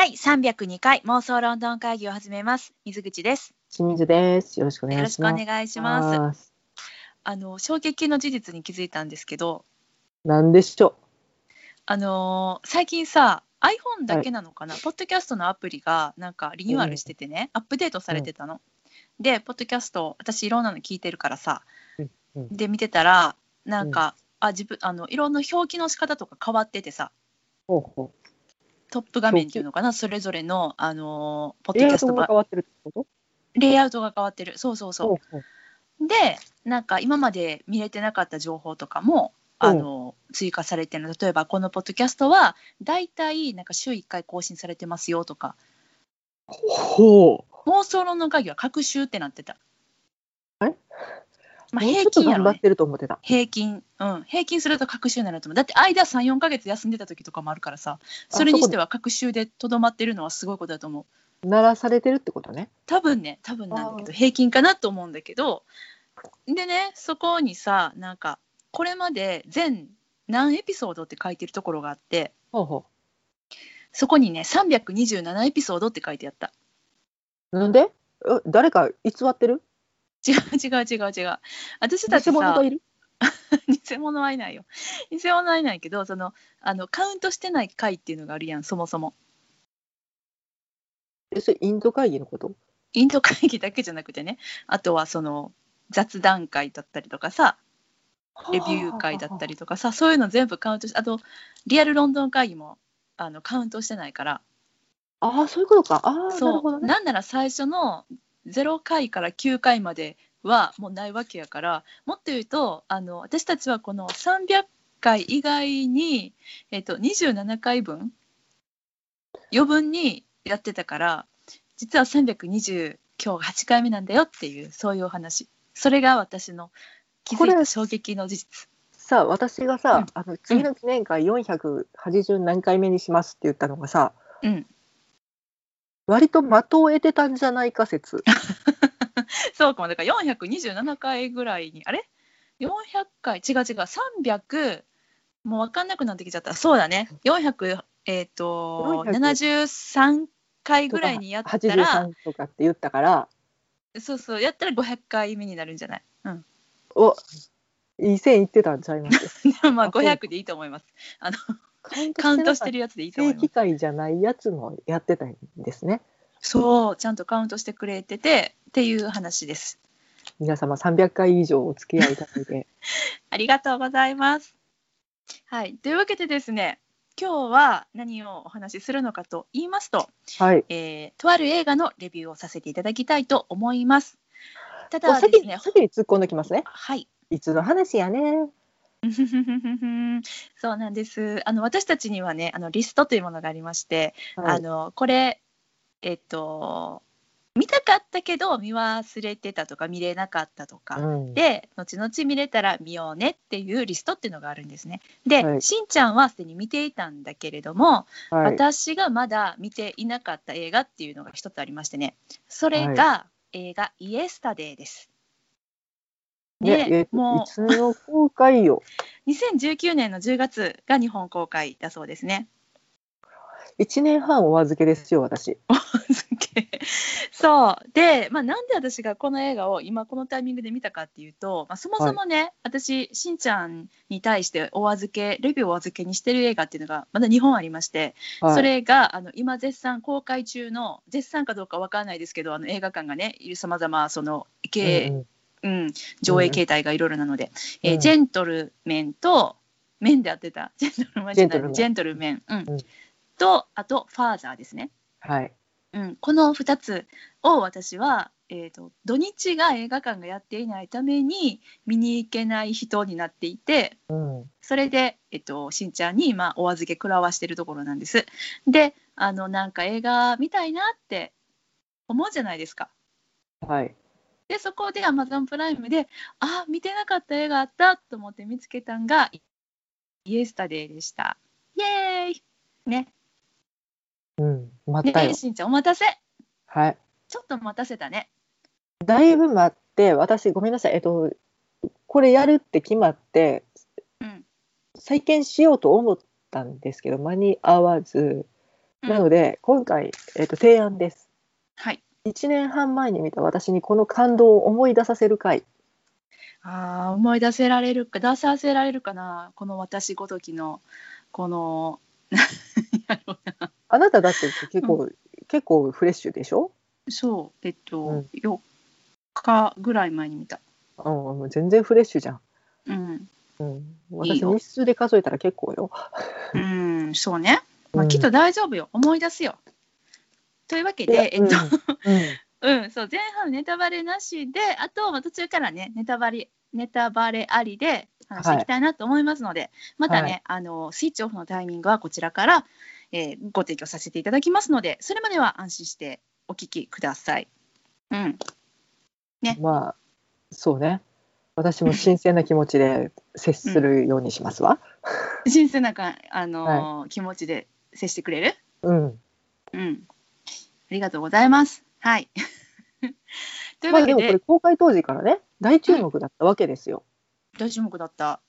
第302回妄想ロンドン会議を始めます。水口です。清水です。よろしくお願よろしくおいします。願いします。す。あの衝撃の事実に気づいたんですけど、なんでしょあのー最近さ iPhone だけなのかな、ポッドキャストのアプリがなんかリニューアルしててね、アップデートされてたの。で、ポッドキャスト私いろんなの聞いてるからさ、うんうんで見てたらなんか、あ自分あのいろんな表記の仕方とか変わっててさ、う。ほうほトップ画面っていうのかな、それぞれのあのーポッドキャストがトが変わってるってこと？レイアウトが変わってる。そうそうそう。ほうほう。でなんか今まで見れてなかった情報とかも、うんあの追加されてるの例えばこのポッドキャストはだいたいなんか週1回更新されてますよとかほう。妄想論の会議は各週ってなってた。えまあ、平均やろ、ね、頑張ってると思ってた。平均、うん、平均すると各週になると思う。だって間34ヶ月休んでた時とかもあるからさそれにしては各週でとどまってるのはすごいことだと思う。鳴らされてるってことね。多分ね。多分なんだけど平均かなと思うんだけど。でねそこにさなんかこれまで全何エピソードって書いてるところがあってほうほそこにね327エピソードって書いてあった。う。なんで？え誰か偽ってる？違う違う違う違う。私たちさ偽物がいる？偽物はいないよ。偽物はいないけどそのあのカウントしてない回っていうのがあるやんそもそも。え、それインド会議のこと？インド会議だけじゃなくてね。あとはその雑談会だったりとかさレビュー会だったり。りとかさそういうの全部カウントしてあとリアルロンドン会議もあのカウントしてないから。ああ、そういうことか。ああ、なるそう、ほどね。なんなら最初の0回から9回まではもうないわけやからもっと言うとあの私たちはこの300回以外に、えっと27回分余分にやってたから実は320今日が8回目なんだよっていうそういうお話。それが私の気づいこれた衝撃の事実。さあ、私がさ、うん。あの次の記念会480何回目にしますって言ったのがさ、うん割と的を得てたんじゃないか説。そうかも。だから427回ぐらいにあれ？400回？違う違う。300もう分かんなくなってきちゃった。そうだね。400えっ、と400 73回ぐらいにやったら83とかって言ったから、そうそう。やったら500回目になるんじゃない、うん、おいい線いってたんちゃいます？まああそう。500でいいと思います。あのカウントしてるるやつでいいと思います正規会じゃないやつもやってたんですね。そうちゃんとカウントしてくれててっていう話です皆様300回以上お付き合いいただいて。ありがとうございます。はい、というわけでですね今日は何をお話しするのかと言いますと、はい。えーとある映画のレビューをさせていただきたいと思います。ただですね、先に突っ込んできますね。はい。いつの話やね。そうなんです。あの私たちにはね、あのリストというものがありまして、はいあのこれえっと見たかったけど見忘れてたとか見れなかったとか、うんで後々見れたら見ようねっていうリストっていうのがあるんですね。で、はいしんちゃんはすでに見ていたんだけれども、はい。私がまだ見ていなかった映画っていうのが一つありましてねそれが映画「イエスタデイ」です。ね、もいつの公開よ？う2019年の10月が日本公開だそうですね。1年半お預けですよ、私。すげえそうで、まあ、なんで私がこの映画を今このタイミングで見たかっていうと、まあ、そもそもね、私しんちゃんに対してお預けレビューをお預けにしてる映画っていうのがまだ日本ありまして、はい、それがあの今絶賛公開中の絶賛かどうかわからないですけどあの映画館がねさまざまその系、うんうんうん上映形態がいろいろなので、えーうんジェントルメンと面でやってた ジェントルメンじゃないジェントルメン、うんうんとあとファーザーですね。はい。うん、この2つを私は、えー、と土日が映画館がやっていないために見に行けない人になっていてうん。それで、えっと、しんちゃんに今お預け食らわしてるところなんです。であのなんか映画見たいなって思うじゃないですか。はい。でそこで Amazon プライムであ見てなかった映画あったと思って見つけたんがイエスタデイでした。イエーイね。うん。待ったよで。しんちゃんお待たせはい。ちょっと待たせたね。だいぶ待って、私、ごめんなさい。えっと、これやるって決まって、うん再建しようと思ったんですけど、間に合わず、なので今回、えっと提案です。はい。1年半前に見た私にこの感動を思い出させる回。ああ、思い出せられるか、出させられるかな、この私ごときの、この、あなただって結構、結構フレッシュでしょ？そう、えっと、うん4日ぐらい前に見た。うん、もう全然フレッシュじゃん。うん。うん、私よ日数で数えたら結構よ。うん、そうね。まあ、うんきっと大丈夫よ。思い出すよ。というわけで、えっと、うんうん、そう、前半ネタバレなしで、あと、まあ途中からね、ネタバレ、ネタバレありで話していきたいなと思いますので、またね、はいあの、スイッチオフのタイミングはこちらから、えーご提供させていただきますので、それまでは安心してお聞きください。うん。ねまあそうね。私も新鮮な気持ちで接するようにしますわ。新鮮なか、あのー気持ちで接してくれる？うん。うん。ありがとうございます。はい。というまあわけで、でもこれ公開当時からね大注目だったわけですよ。大注目だった。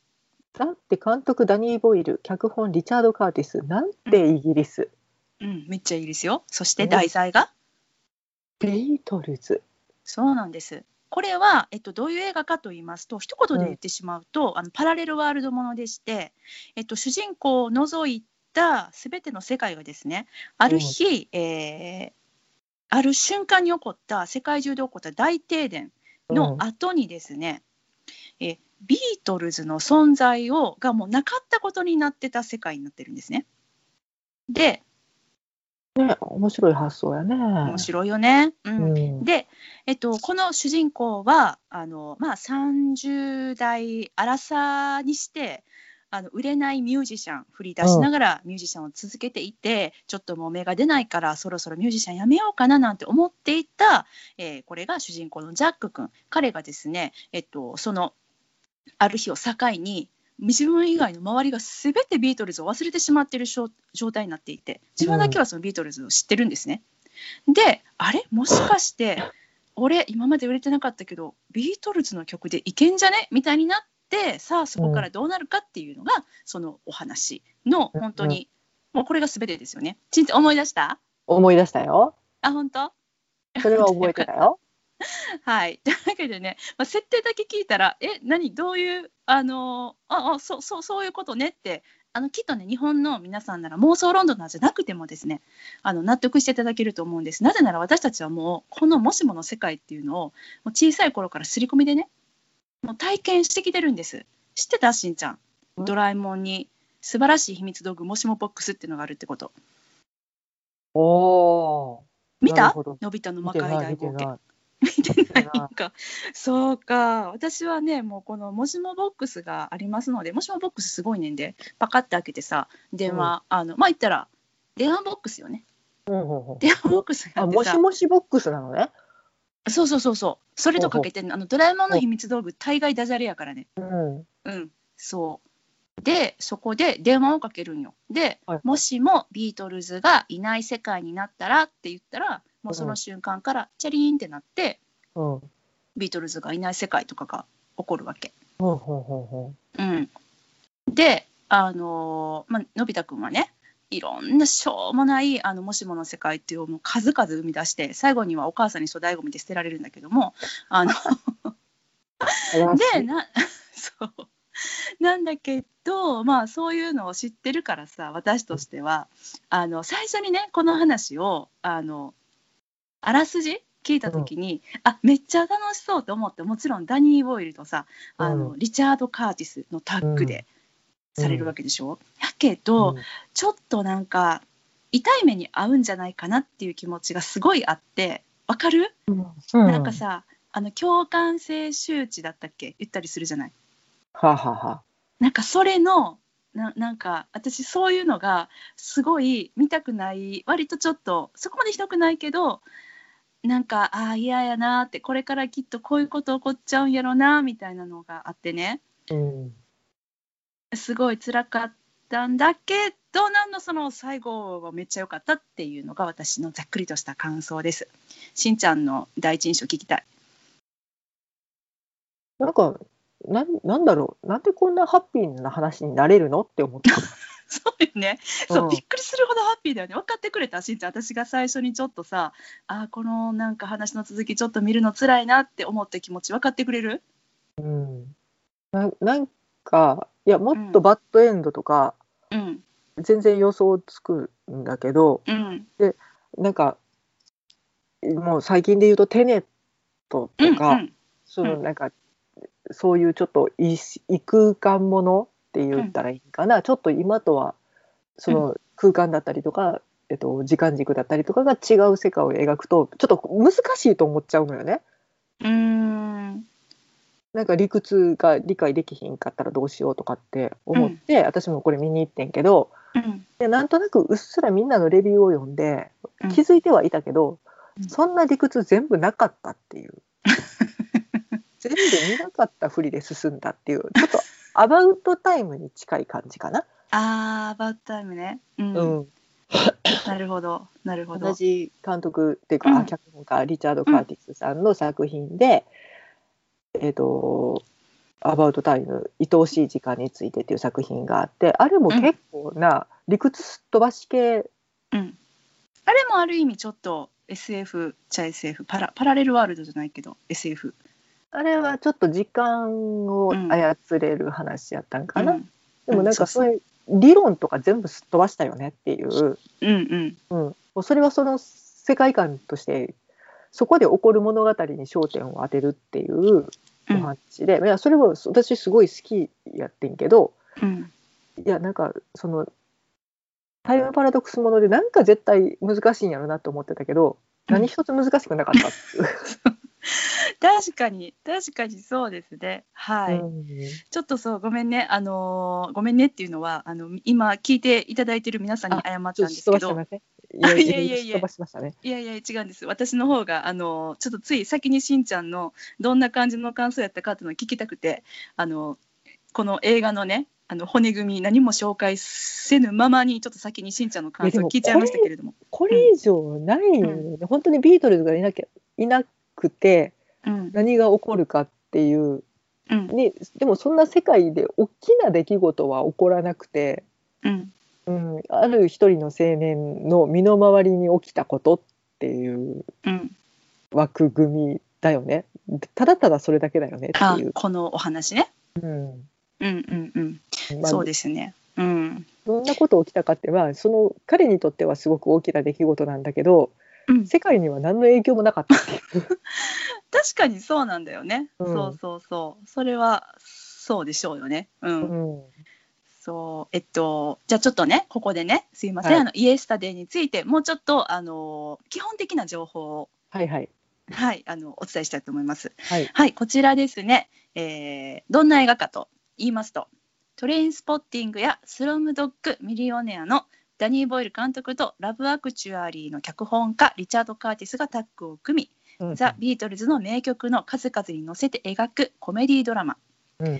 だって監督ダニー・ボイル脚本リチャード・カーティスなんてイギリスうん、めっちゃいいですよ。そしてね題材が、ビートルズ。そうなんです。これは、えっと、どういう映画かと言いますと一言で言ってしまうと、あのパラレルワールドものでして、えっと、主人公を除いた全ての世界がですねある日、えーある瞬間に起こった世界中で起こった大停電の後にですね、えビートルズの存在をがもうなかったことになってた世界になってるんですね。でね面白い発想やね。面白いよね。うんうん。で、えっと、この主人公はあの、まあ、30代荒さにしてあの売れないミュージシャン振り出しながらミュージシャンを続けていて、ちょっともう芽が出ないからそろそろミュージシャンやめようかななんて思っていた、えーこれが主人公のジャック君。彼がですね、えっと、そのある日を境に自分以外の周りが全てビートルズを忘れてしまっている状態になっていて自分だけはそのビートルズを知ってるんですね。であれ？もしかして俺今まで売れてなかったけどビートルズの曲でいけんじゃね？みたいになってさあそこからどうなるかっていうのが、そのお話の本当に、もうこれが全てですよね。ちんち思い出した？思い出したよ。あ本当？それは覚えてたよ。はい。というわけでね、まあ、設定だけ聞いたら、え、何、どういう、あのああそうそうそういうことね？って、あのきっとね、日本の皆さんなら妄想ロンドンなんじゃなくてもですね、あの納得していただけると思うんです。なぜなら私たちはもう、このもしもの世界っていうのを、もう小さい頃から刷り込みでね、もう体験してきてるんです。知ってた？しんちゃん。ん？ドラえもんに素晴らしい秘密道具、もしもボックスっていうのがあるってこと。おお。見た？のび太の魔界大冒険。見てない。か。そうか。私はね、もうこのもしもボックスがありますので、もしもボックスすごいねんで、パカッて開けてさ、電話、あの、まあ、言ったら、電話ボックスよね。うんうんうん電話ボックスがあもし、もしボックスなのね。そうそうそうそう。それとかけてんのあの、ドラえもんの秘密道具、大概ダジャレやからね。うん。うん、そう。で、そこで電話をかけるんよ。で、はいもしもビートルズがいない世界になったらって言ったら、もうその瞬間からチャリーンってなって、うん。うん。ビートルズがいない世界とかが起こるわけ。ほうほうほうほうん、で、あのーまあのび太くんはねいろんなしょうもないあのもしもの世界っていうのを数々生み出して最後にはお母さんに粗大ごみで捨てられるんだけどもあのう。でな そう。なんだけどまあそういうのを知ってるからさ私としてはあの最初にねこの話をあのあらすじ聞いた時に、あめっちゃ楽しそうと思ってもちろんダニー・ボイルとさあの、うん。リチャード・カーティスのタッグでうんされるわけでしょ、やけど、ちょっとなんか痛い目に遭うんじゃないかなっていう気持ちがすごいあってわかる、うん、なんかさあの共感性周知だったっけ？言ったりするじゃない？はあ、はあはあ、なんかそれのななんか私そういうのがすごい見たくない割とちょっとそこまでひどくないけどなんかああ嫌やなってこれからきっとこういうこと起こっちゃうんやろなみたいなのがあってね。うん。すごい辛かったんだけどなんのその最後はめっちゃ良かったっていうのが私のざっくりとした感想です。しんちゃんの第一印象聞きたい。なんか、なん、なんだろう、なんでこんなハッピーな話になれるのって思った。そうよね。そう、うんびっくりするほどハッピーだよね。分かってくれた、しんちゃん。私が最初にちょっとさ、あーこのなんか話の続きちょっと見るの辛いなって思った気持ち分かってくれる？うん、ななんかいやもっとバッドエンドとか、うん。全然予想つくんだけどうん。なんかもう最近で言うとテネットうん。とか、うん。そのなんかそういうちょっと異異空間ものって言ったらいいかな、ちょっと今とはその空間だったりとか、えっと、時間軸だったりとかが違う世界を描くとちょっと難しいと思っちゃうのよね。うーん。なんか理屈が理解できひんかったらどうしようとかって思って、私もこれ見に行ってんけどうん。でなんとなくうっすらみんなのレビューを読んでうん気づいてはいたけど、うんそんな理屈全部なかったっていう 全部見なかったふりで進んだっていうちょっとアバウトタイムに近い感じかな。あー、アバウトタイムね。うん。うん、なるほど。なるほど。同じ監督っていうか、うんあ脚本家リチャード・カーティスさんの作品で、えっ、と「アバウトタイム愛おしい時間について」っていう作品があってあれも結構な理屈すっ飛ばし系。うん。あれもある意味ちょっと SF ちゃ SF パラパラレルワールドじゃないけど SF あれはちょっと時間を操れる話やったんかな、うん。でもなんかそういう理論とか全部すっ飛ばしたよねっていう、うんうん。うん、それはその世界観としてそこで起こる物語に焦点を当てるっていうお話で、いやそれは私すごい好きやってんけどうん。いやなんかそのタイムパラドックスものでなんか絶対難しいんやろなと思ってたけど、うん。何一つ難しくなかったっう。確かに確かにそうですね。はい、うん。ちょっとそうごめんね。あのーごめんねっていうのはあの今聞いていただいてる皆さんに謝ったんですすけどいやあいやいやいや。しましたね。いやいや違うんです。私の方があのちょっとつい先にしんちゃんのどんな感じの感想やったかっていうのを聞きたくてあのこの映画のねあの骨組み何も紹介せぬままにちょっと先にしんちゃんの感想を聞いちゃいましたけれども。これ以上ないよ。ね、本当にビートルズがいなきゃいなくてうん。何が起こるかっていう。うん。にでもそんな世界で大きな出来事は起こらなくて、うんうん、ある一人の青年の身の回りに起きたことっていううん、枠組みだよねただただそれだけだよねってあいう。このお話ね。うんうんうんうん、まあそうですね。うんどんなこと起きたかってはその彼にとってはすごく大きな出来事なんだけどうん、世界には何の影響もなかった。確かにそうなんだよね。うんそうそうそうそれはそうでしょうよね。うんうんそうえっとじゃあちょっとねここでねすいません、はい。あのイエスタデーについてもうちょっとあの基本的な情報をはいはい。はいあのお伝えしたいと思います。はい。はいこちらですね、えーどんな映画かと言いますとトレインスポッティングやスラムドッグミリオネアのダニー・ボイル監督とラブ・アクチュアリーの脚本家リチャード・カーティスがタッグを組みうん。ザ・ビートルズの名曲の数々に乗せて描くコメディドラマ。うん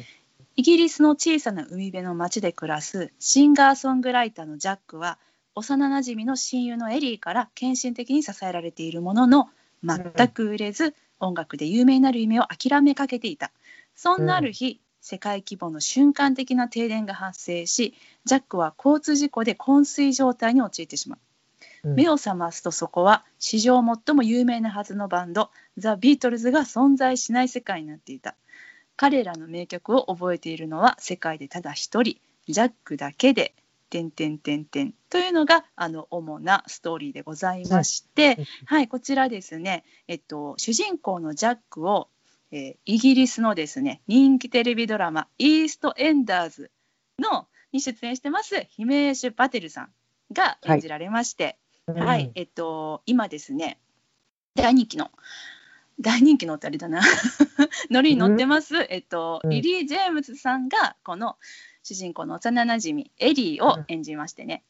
イギリスの小さな海辺の町で暮らすシンガーソングライターのジャックは幼なじみの親友のエリーから献身的に支えられているものの全く売れず、音楽で有名になる夢を諦めかけていた。そんなある日、世界規模の瞬間的な停電が発生しジャックは交通事故で昏睡状態に陥ってしまう。目を覚ますとそこは史上最も有名なはずのバンドザ・ビートルズが存在しない世界になっていた。彼らの名曲を覚えているのは世界でただ一人ジャックだけで「てんてんてんてん」というのがあの主なストーリーでございまして、うん。はい。こちらですね、えっと、主人公のジャックを、えーイギリスのですね人気テレビドラマ「イーストエンダーズの」に出演してますヒメーシュ・パテルさんが演じられまして、はい、えっと、今ですね、大人気の、大人気のってあれだな、ノリに乗ってます、えっと、うん。リリー・ジェームズさんが、この主人公の幼なじみ、エリーを演じましてね。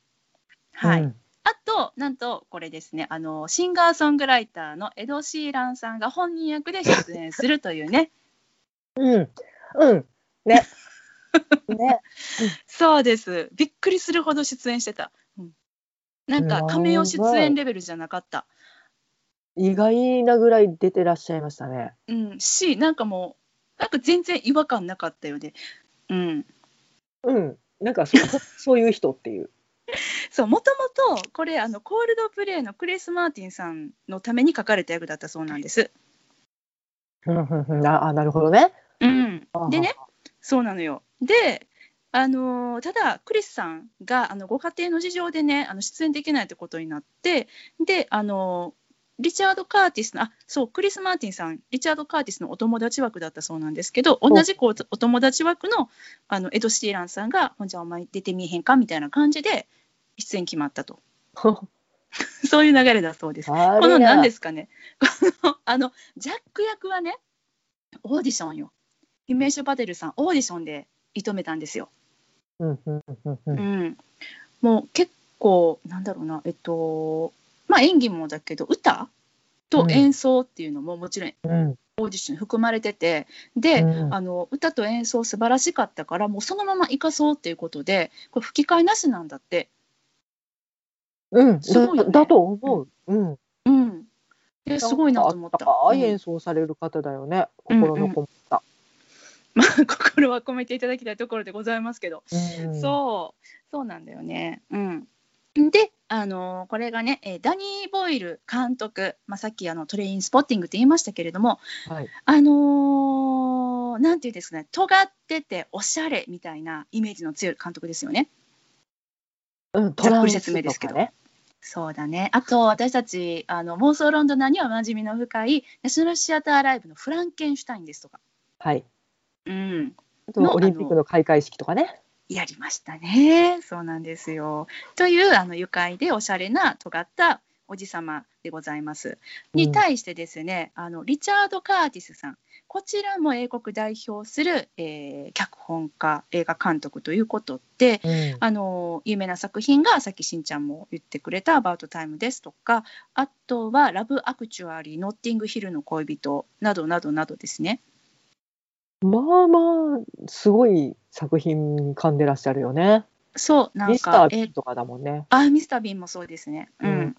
はい。うん。あと、なんと、これですね、あの、シンガーソングライターのエド・シーランさんが本人役で出演するというね、うん。うん。ね。ね。そうです。びっくりするほど出演してた。うん、なんか、カメオ出演レベルじゃなかった。意外なぐらい出てらっしゃいましたね。うん、しなんかもうなんか全然違和感なかったよね。うん、うんなんかそう そういう人っていう。そうもともとこれあのコールドプレイのクリス・マーティンさんのために書かれた役だったそうなんです。うんうんうんああなるほどね。うんあ、でねそうなのよ。であのーただクリスさんがあのご家庭の事情でねあの出演できないってことになってであのーリチャード・カーティスのあそうクリス・マーティンさんリチャード・カーティスのお友達枠だったそうなんですけど同じくおお友達枠のあのエド・シティランさんが「ほんじゃお前出てみえへんか?」みたいな感じで出演決まったと そういう流れだそうです。この何ですすかねこの あのジャック役はねオーディションよヒメーシュ・パテルさんオーディションで射止めたんですよ。うん、もう結構なんだろうなえっとまあ演技もだけど歌と演奏っていうのももちろんうんオーディションに含まれててで、うんあの歌と演奏素晴らしかったからもうそのまま生かそうっていうことでこれ吹き替えなしなんだって。うんすごいよねだだと思う。うん。うん、ですごいなと思った。うんああ演奏される方だよね。心のこもった。まあ、心は込めていただきたいところでございますけど、うんそうそうなんだよね。うん、で、あのこれがね、えーダニー・ボイル監督、まあ、さっきあのトレインスポッティングって言いましたけれども、はい。あのーなんていうんですかね尖ってておしゃれみたいなイメージの強い監督ですよね。うんざっくり説明ですけどトランスとかねそうだねあと私たちあの妄想ロンドナーにはおなじみの深いナショナルシアターライブのフランケンシュタインですとか。はい。うん、あとオリンピックの開会式とかね。やりましたね。そうなんですよ。というあの愉快でおしゃれな尖ったおじさまでございます。に対してですね、あのリチャード・カーティスさんこちらも英国代表する、えー脚本家映画監督ということで、うんあの有名な作品がさっきしんちゃんも言ってくれた「アバウト・タイム」ですとかあとは「ラブ・アクチュアリー」「ノッティング・ヒルの恋人」などなどなどですね。まあまあすごい作品噛んでらっしゃるよね。そうなんミスター・ビーとかだもんね。あミスター・ビンもそうですね。うん。うん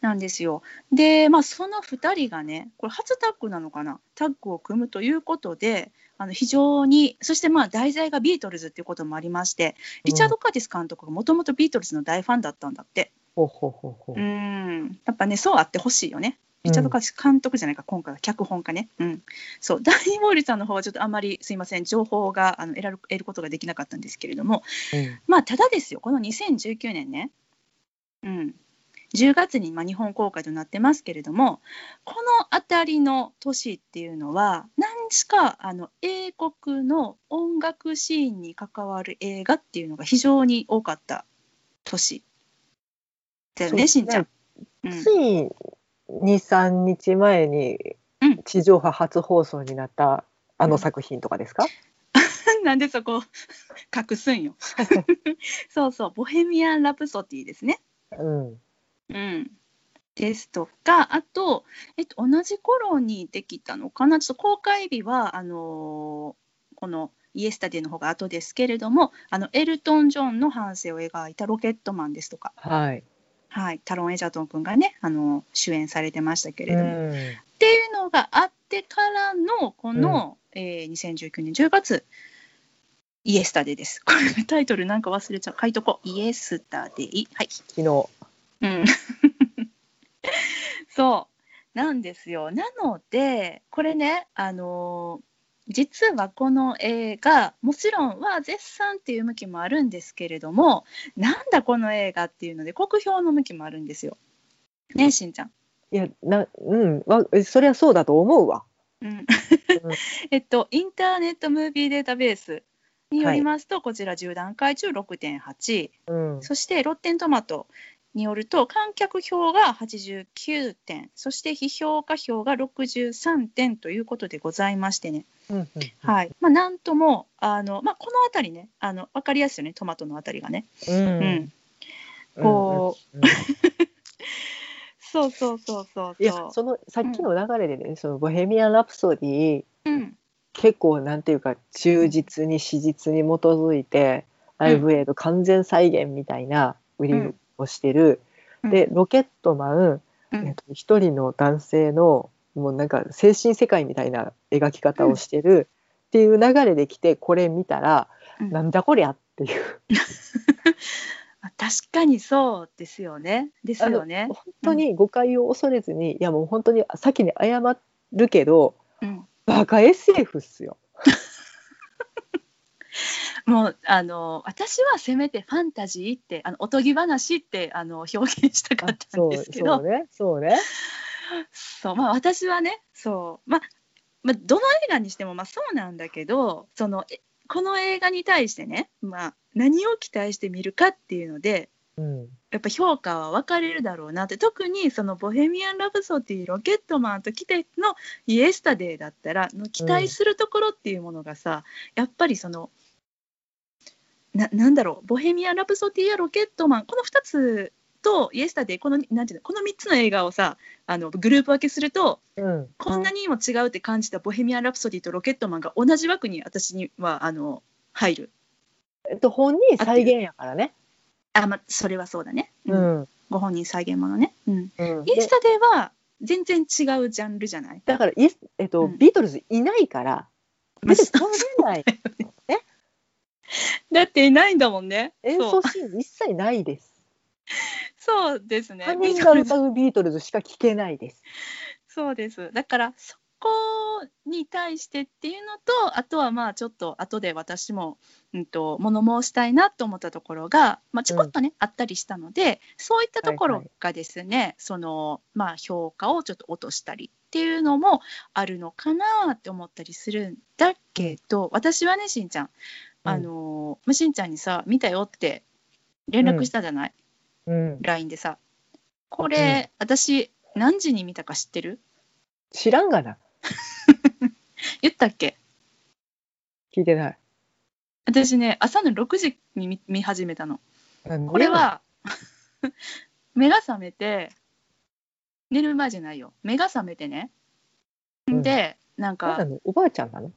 なんですよ。で、まあ、その2人がね、これ初タッグなのかな、タッグを組むということで、あの非常に、そしてまあ題材がビートルズっていうこともありまして、リチャード・カーティス監督がもともとビートルズの大ファンだったんだって。ほうほうほうほうう。ん、やっぱね、そうあってほしいよね。リチャード・カーティス監督じゃないか、今回は脚本家ね。うん。そう、ダニー・ウォールさんの方はちょっとあんまりすいません、情報があの得られ得ることができなかったんですけれども、うん。まあ、ただですよ、この2019年ね、うん、10月にまあ日本公開となってますけれども、この辺りの年っていうのは、何しかあの英国の音楽シーンに関わる映画っていうのが非常に多かった年だよね、しんちゃん。うん。つい23日前にうん。地上波初放送になったあの作品とかですか、なんでそこ隠すんよ。そうそう、ボヘミアン・ラプソディですね。うん。うん、ですとか、あと、えっと、同じ頃にできたのかな、ちょっと公開日は、あのーこのイエスタディの方が後ですけれども、あのエルトン・ジョンの半生を描いたロケットマンですとか、はい。はい、タロン・エジャトン君がね、あの主演されてましたけれども、っうんていうのがあってからの、この、えー2019年10月、イエスタディです。これタイトルなんか忘れちゃう。書いとこう。イエスタディ。はい。昨日。うん、そうなんですよ。なのでこれね、あのー実はこの映画もちろんは絶賛っていう向きもあるんですけれどもなんだこの映画っていうので酷評の向きもあるんですよ。ねしんちゃん。いやなうんわそりゃそうだと思うわ。うん えっとインターネットムービーデータベースによりますと、こちら10段階中6.8。うんそしてロッテントマトによると観客票が89点そして非評価票が63点ということでございましてね、うんうんはい。まあ、なんともあの、まあ、この辺りねあの分かりやすいよねトマトの辺りがね。うん。うん。こう、うん。う。ん。そうそうそうそういやそそのさっきの流れでね、そのボヘミアン・ラプソディう。うん。結構なんていうか忠実に史実に基づいて、ライブエイド完全再現みたいな売りをしてる、うんでロケットマン、うんえっと、一人の男性のもうなんか精神世界みたいな描き方をしてるっていう流れで来てこれ見たら、うんなんだこりゃっっていう。あ確かにそうですよね。ですよね。本当に誤解を恐れずに、いやもう本当に先に謝るけどうん、バカ SF っすよ。もうあの私はせめてファンタジーってあのおとぎ話ってあの表現したかったんですけど。そうねそうね。そうまあ私はねそうまあまあどの映画にしてもまあそうなんだけどそのえこの映画に対してねまあ何を期待して見るかっていうのでうん。やっぱ評価は分かれるだろうなって。特にその「ボヘミアン・ラブソディ」「ロケットマン」と来ての「イエスタデイ」だったらの期待するところっていうものがさ、やっぱりそのななんだろう「ボヘミアン・ラブソディ」や「ロケットマン」この2つと「イエスタデイ」このなんていうの？この3つの映画をさあのグループ分けするとうん。こんなにも違うって感じた「ボヘミアン・ラプソディ」と「ロケットマン」が同じ枠に私にはあの入る。えっと本人再現やからね。あまあそれはそうだね。ううん。んご本人再現ものね。うん。うん。でイエスタデイは全然違うジャンルじゃない？だからイエスえっと、うん。ビートルズいないからまあ出てこれない だっていないんだもんね。演奏シーン一切ないです。そうですね。他人が歌うビートルズしか聞けないです。そうです。だからそこに対してっていうのとあとはまあちょっと後で私も、うん、と物申したいなと思ったところが、まあ、ちょこっとね、あったりしたのでそういったところがですね、そのまあ評価をちょっと落としたりっていうのもあるのかなって思ったりするんだけど私はねしんちゃんあのまあしんちゃんにさ見たよって連絡したじゃない、うん、LINE でさ。これ、私何時に見たか知ってる？知らんがな。言ったっけ？聞いてない。私ね朝の6時に見見始めたの。これは 目が覚めて寝る前じゃないよ。目が覚めてね。うん。でなんかなんなのおばあちゃんなの？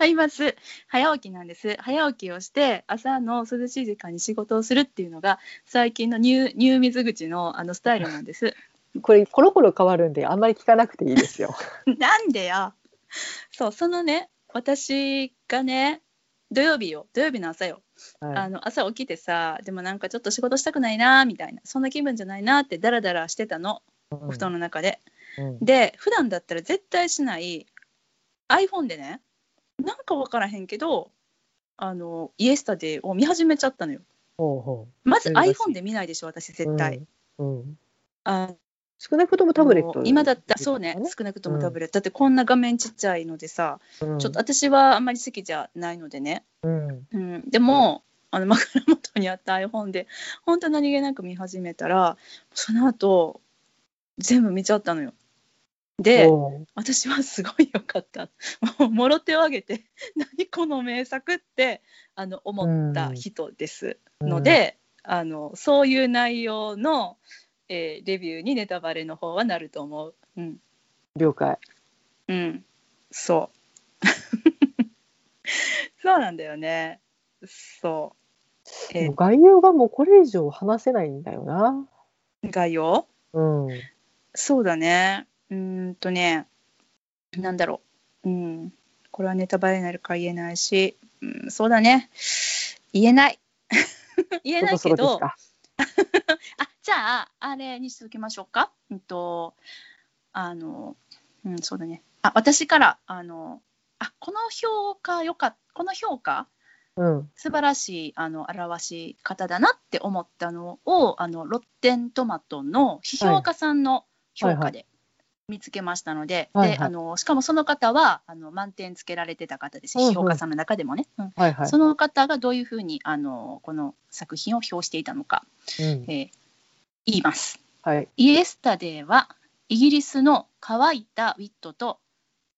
違います。早起きなんです。早起きをして朝の涼しい時間に仕事をするっていうのが最近のニューニュー水口のあのスタイルなんです。これコロコロ変わるんであんまり聞かなくていいですよ。なんでよそうそのね私がね土曜日よ。土曜日の朝よ。はい。あの朝起きてさでもなんかちょっと仕事したくないなみたいな。そんな気分じゃないなってダラダラしてたの。お布団の中で、うん。で普段だったら絶対しない iPhone でねなんか分からへんけどあのイエスタデイを見始めちゃったのよ。ほうほまず iPhone で見ないでしょ私う絶対、うんうん。あ少なくともタブレット、今だったらそうね少なくともタブレット、だってこんな画面ちっちゃいのでさ、うん。ちょっと私はあんまり好きじゃないのでね。うん。うん、でもあの枕元にあった iPhone で本当何気なく見始めたらその後全部見ちゃったのよ。で私はすごい良かった。もうもろ手を挙げて 何この名作ってあの思った人ですので、あのそういう内容の、えーレビューにネタバレの方はなると思う。うん。了解。うん、そう。そうなんだよね。そう。えでも概要がもうこれ以上話せないんだよな。概要？うん。そうだね。うーんとね、なんだろう。うん。これはネタバレになるから言えないし、うん、そうだね。言えない。言えないけど、あじゃあ、あれに続けましょうか？うんと、あの、うん、そうだね。あ、私から、あの、あ、この評価よかった、この評価、うん素晴らしいあの表し方だなって思ったのをあのロッテントマトの批評家さんの評価で見つけましたので,、はいはい。であのしかもその方はあの満点つけられてた方です。評家さんの中でもね、うん。はいはい。その方がどういうふうにあのこの作品を評していたのか、うん。えー言います。はい。イエスタデーはイギリスの乾いたウィットと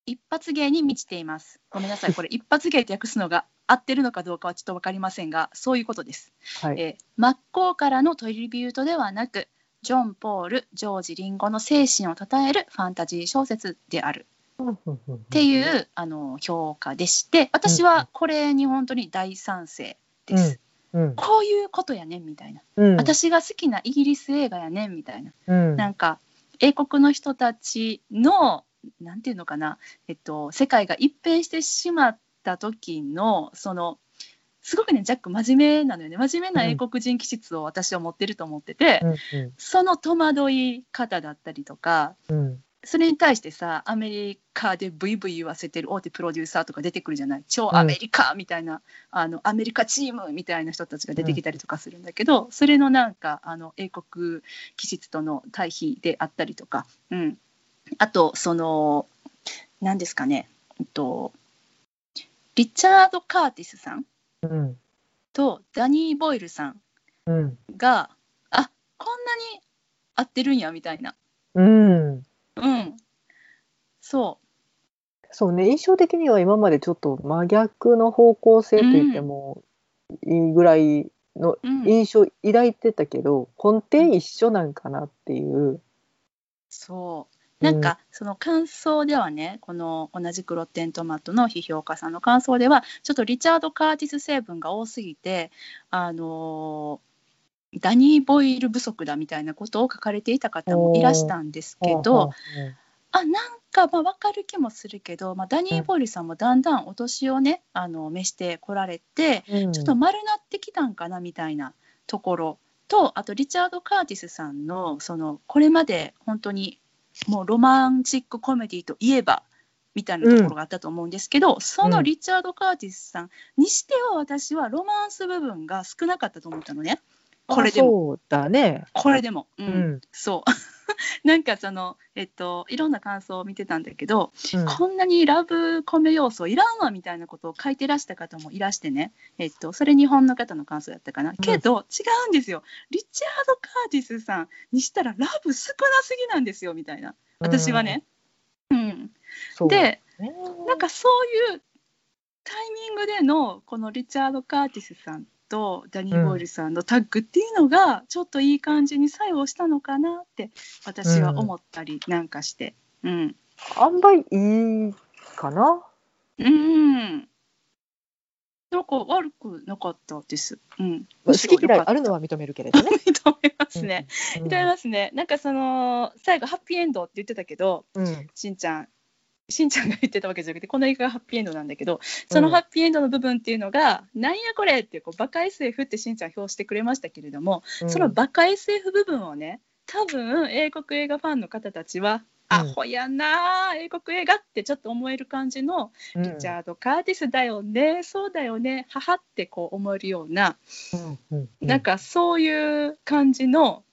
一発芸に満ちています。ごめんなさい、これ 一発芸って訳すのが合ってるのかどうかはちょっと分かりませんが、そういうことです。はい。えー真っ向からのトリビュートではなく、ジョン・ポール、ジョージ・リンゴの精神を称えるファンタジー小説である。っっていう、あの評価でして、私はこれに本当に大賛成です。うん。こういうことやねんみたいな。うん。私が好きなイギリス映画やねんみたいな。うん。なんか英国の人たちのなんていうのかな、えっと、世界が一変してしまった時のそのすごくねジャック真面目なのよね。真面目な英国人気質を私は持ってると思ってて、うんその戸惑い方だったりとかうん。それに対してさアメリカでブイブイ言わせてる大手プロデューサーとか出てくるじゃない？超アメリカみたいな、あのアメリカチームみたいな人たちが出てきたりとかするんだけど、それのなんかあの英国気質との対比であったりとか、うん、あとその何ですかね、えっと、リチャード・カーティスさんうんとダニー・ボイルさんうんがあこんなに合ってるんやみたいな。うんうん、そそうね印象的には今までちょっと真逆の方向性と言ってもいいぐらいのう、うん、印象抱いてたけど根底一緒なんかなっていう。そうなんかその感想ではねこの同じくロッテントマトの批評家さんの感想ではちょっとリチャード・カーティス成分が多すぎてあのダニー・ボイル不足だみたいなことを書かれていた方もいらしたんですけどあなんかまあ分かる気もするけど、まあ、ダニー・ボイルさんもだんだんお年をねあの召してこられてうん。ちょっと丸なってきたんかなみたいなところとあとリチャード・カーティスさんのそのこれまで本当にもうロマンチックコメディといえばみたいなところがあったと思うんですけど、そのリチャード・カーティスさんにしては私はロマンス部分が少なかったと思ったのねこれでも。あそうだね。これでも、うん。うん。そう。なんかそのえっといろんな感想を見てたんだけど、うん。こんなにラブコメ要素いらんわみたいなことを書いてらした方もいらしてね、えっと、それ日本の方の感想だったかな、けど違うんですよ。リチャード・カーティスさんにしたらラブ少なすぎなんですよみたいな。私はね。うん。そうでねなんかそういうタイミングでのこのリチャード・カーティスさんとダニー・ボイルさんのタッグっていうのがちょっといい感じに作用したのかなって私は思ったりなんかして。うん塩梅いいかな？うん。なんか悪くなかったです。うん。好き嫌いあるのは認めるけれどね。認めますね。うん認めますね。なんかその最後ハッピーエンドって言ってたけど、うんしんちゃん。しんちゃんが言ってたわけじゃなくてこの映画がハッピーエンドなんだけどそのハッピーエンドの部分っていうのが「なんやこれ!」っていうこうバカ SF ってしんちゃん表してくれましたけれども、そのバカ SF 部分をね多分英国映画ファンの方たちは「うんアホやなあ英国映画」ってちょっと思える感じのうんリチャード・カーティスだよね、そうだよね、母ってこう思えるような、うんうんなんかそういう感じの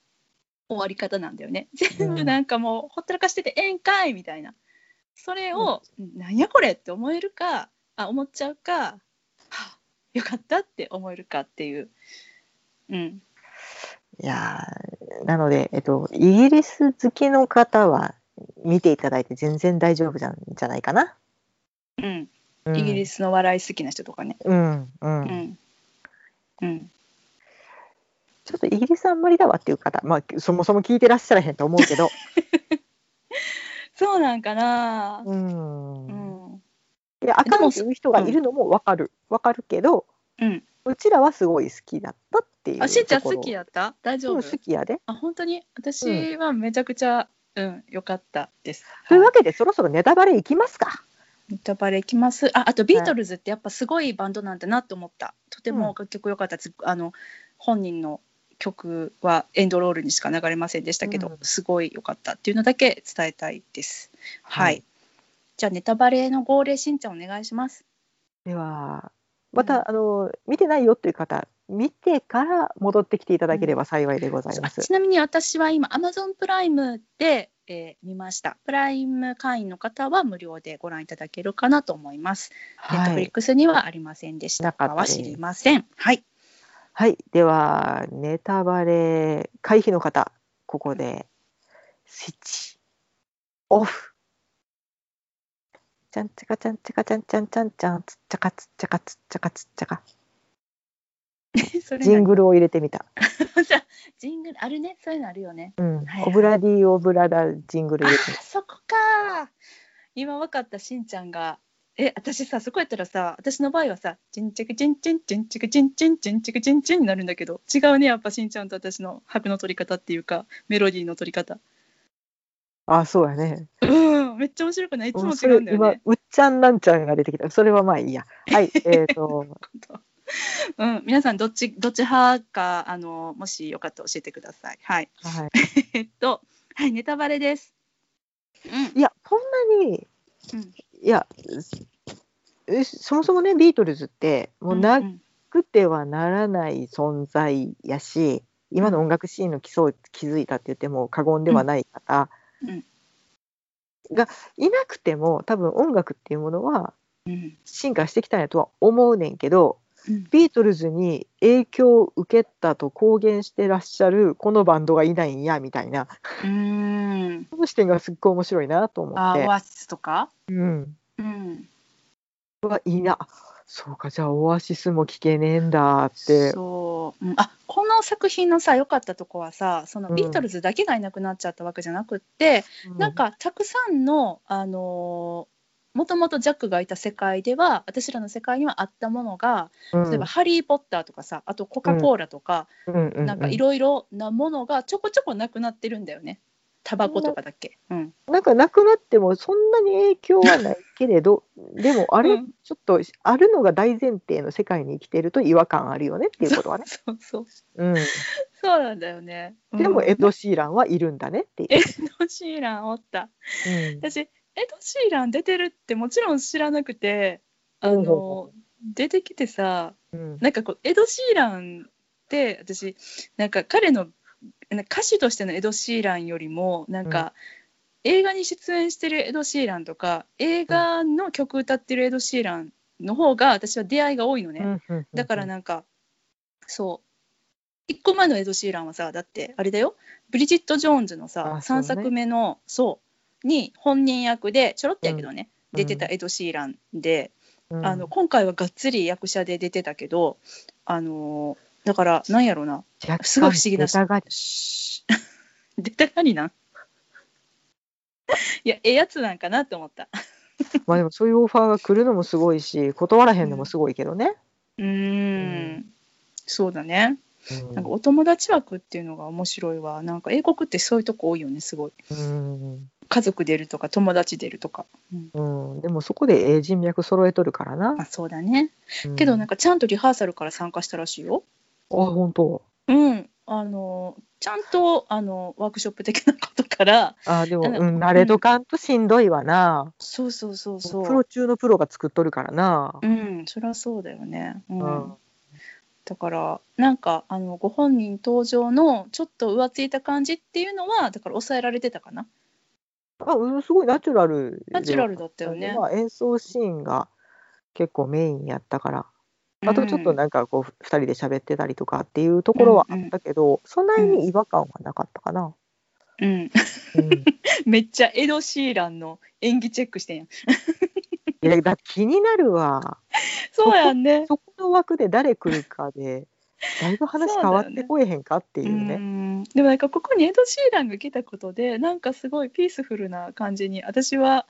終わり方なんだよね。全部なんかもうほったらかしててええんかいみたいな。それを、なんやこれって思えるか、あ思っちゃうか、はあ、よかったって思えるかっていう。うん。いやーなので、えっと、イギリス好きの方は見ていただいて全然大丈夫じゃんじゃないかな。うん。うんイギリスの笑い好きな人とかね。うんうんうん。うん。ちょっとイギリスあんまりだわっていう方、まあ、そもそも聞いてらっしゃらへんと思うけど、そうなんかな。うんうん。いや明るいいう人がいるのもわかるわかるけど、うん。うちらはすごい好きだったっていうあ、しんちゃん好きやった？大丈うん夫好きやで。あ本当に？私はめちゃくちゃうん良かったです。というわけけでそろそろネタバレいきますか。ネタバレいきます。ああとビートルズってやっぱすごいバンドなんだなと思った。とても楽曲良かった。あの本人の曲はエンドロールにしか流れませんでしたけど、うんすごい良かったっていうのだけ伝えたいです。はい。はいじゃあネタバレの号令しんちゃんお願いします。ではまた、あの見てないよっていう方見てから戻ってきていただければ幸いでございます。ちなみに私は今 Amazon プライムで、えー見ました。プライム会員の方は無料でご覧いただけるかなと思います。ネットはいフリッ、クスにはありませんでしたは知りません。はい。はい、ではネタバレ回避の方ここでスイッチオフ。ちゃんちゃかちゃんちゃかちゃんちゃんちゃんちゃんつっちゃかつっちゃかつっちゃかつっちゃか ジングルを入れてみた。ジングルあるね。そういうのあるよね。うんはい、オブラディオブラダジングルあ入れてみた。そこか。今分かったしんちゃんが。え、私さ、そこやったらさ、私の場合はさ、チンチクチンチンチンチクチンチンチンチクチンチンになるんだけど、違うね、やっぱしんちゃんと私の拍の取り方っていうか、メロディーの取り方。あ、そうやね。うん、めっちゃ面白くない？いつも違うんだよね。今うっちゃんなんちゃんが出てきた。それはまあいいや。はい、えっ、と うん、皆さんどっちどっち派かあのもしよかったら教えてください。はい。はい、えっとはいネタバレです。うんいやそんなにうんいやえそもそもねビートルズってもうなうんくてはならない存在やし今の音楽シーンの基礎を築いたって言っても過言ではない方うん。がいなくても多分音楽っていうものはうん。進化してきたんやとは思うねんけどうん。ビートルズに影響を受けたと公言してらっしゃるこのバンドがいないんやみたいな。うーん。その視点がすっごい面白いなと思って。あオ。アシスとか？うん。うん。はいいな。あそうかじゃあオアシスも聞けねえんだって。そう、うん、あこの作品のさ良かったとこはさそのうん。ビートルズだけがいなくなっちゃったわけじゃなくって、なんかたくさんのあのもともとジャックがいた世界では私らの世界にはあったものがうん。例えば「ハリー・ポッター」とかさあとコカ・コーラとか、うん。うん。なんかいろいろなものがちょこちょこなくなってるんだよねタバコとかだっけ？うん、なんかなくなってもそんなに影響はないけれどでもあれ、うんちょっとあるのが大前提の世界に生きてると違和感あるよねっていうことはね。そうそううん、そうなんだよね。うんでもエド・シーランはいるんだねっていう。エド・シーランおった。うん私エド・シーラン出てるってもちろん知らなくてあのほ出てきてさうんなんかこうエド・シーランって私なんか彼の歌手としてのエド・シーランよりもなんか、映画に出演してるエド・シーランとか映画の曲歌ってるエド・シーランの方が私は出会いが多いのね、うんうんだからなんかそう。1個前のエド・シーランはさだってあれだよ。ブリジット・ジョーンズのさ、ね3作目のそう。に本人役でちょろっとやけどね、うん。出てたエド・シーランで、うん。あの今回はがっつり役者で出てたけどあのーだからなんやろうなすごい不思議な。出たがりし出たがりなん？いやええやつなんかなって思った。まあでもそういうオファーが来るのもすごいし断らへんのもすごいけどね。うーん。そうだね。うん。なんかお友達枠っていうのが面白いわ。なんか英国ってそういうとこ多いよねすごい。うん。家族出るとか友達出るとか、うん。うん、でもそこでええ人脈揃えとるからな。まあ、そうだね。うん。けどなんかちゃんとリハーサルから参加したらしいよあ本当。うんあのちゃんとあのワークショップ的なことからあでも、うん、慣れとかんとしんどいわな。そうそうそうそうプロ中のプロが作っとるからな。うんそりゃそうだよねうん、うんだからなんかあのご本人登場のちょっと浮ついた感じっていうのはだから抑えられてたかなあうんすごいナチュラルでナチュラルだったよねまあ、演奏シーンが結構メインやったから。あとちょっとなんかこう2人で喋ってたりとかっていうところはあったけど、そんなに違和感はなかったかな。うん、うん、い めっちゃエド・シーランの演技チェックしてんやん。やだ気になるわ。そうやんね。そこの枠で誰来るかでだいぶ話変わってこえへんかっていううね。ん。でもなんかここにエド・シーランが来たことでなんかすごいピースフルな感じに私は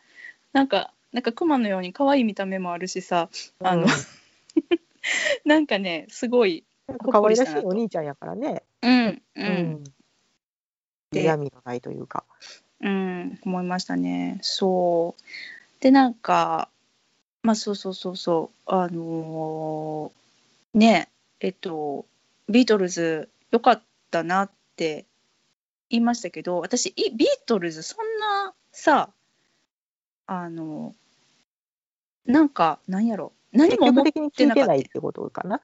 なんかなんかクマのように可愛い見た目もあるしさあのうん なんかねすごい可愛らしいお兄ちゃんやからね。うんう、うんん。で嫌味のないというか。うん、思いましたね。そう。で、なんか、まあ、そうそうそうそう、あのーね、えっと、ビートルズ、良かったなって言いましたけど、私、いビートルズ、そんなさ、あの、なんか、なんやろ、何積も思ってなかった。ってことかな？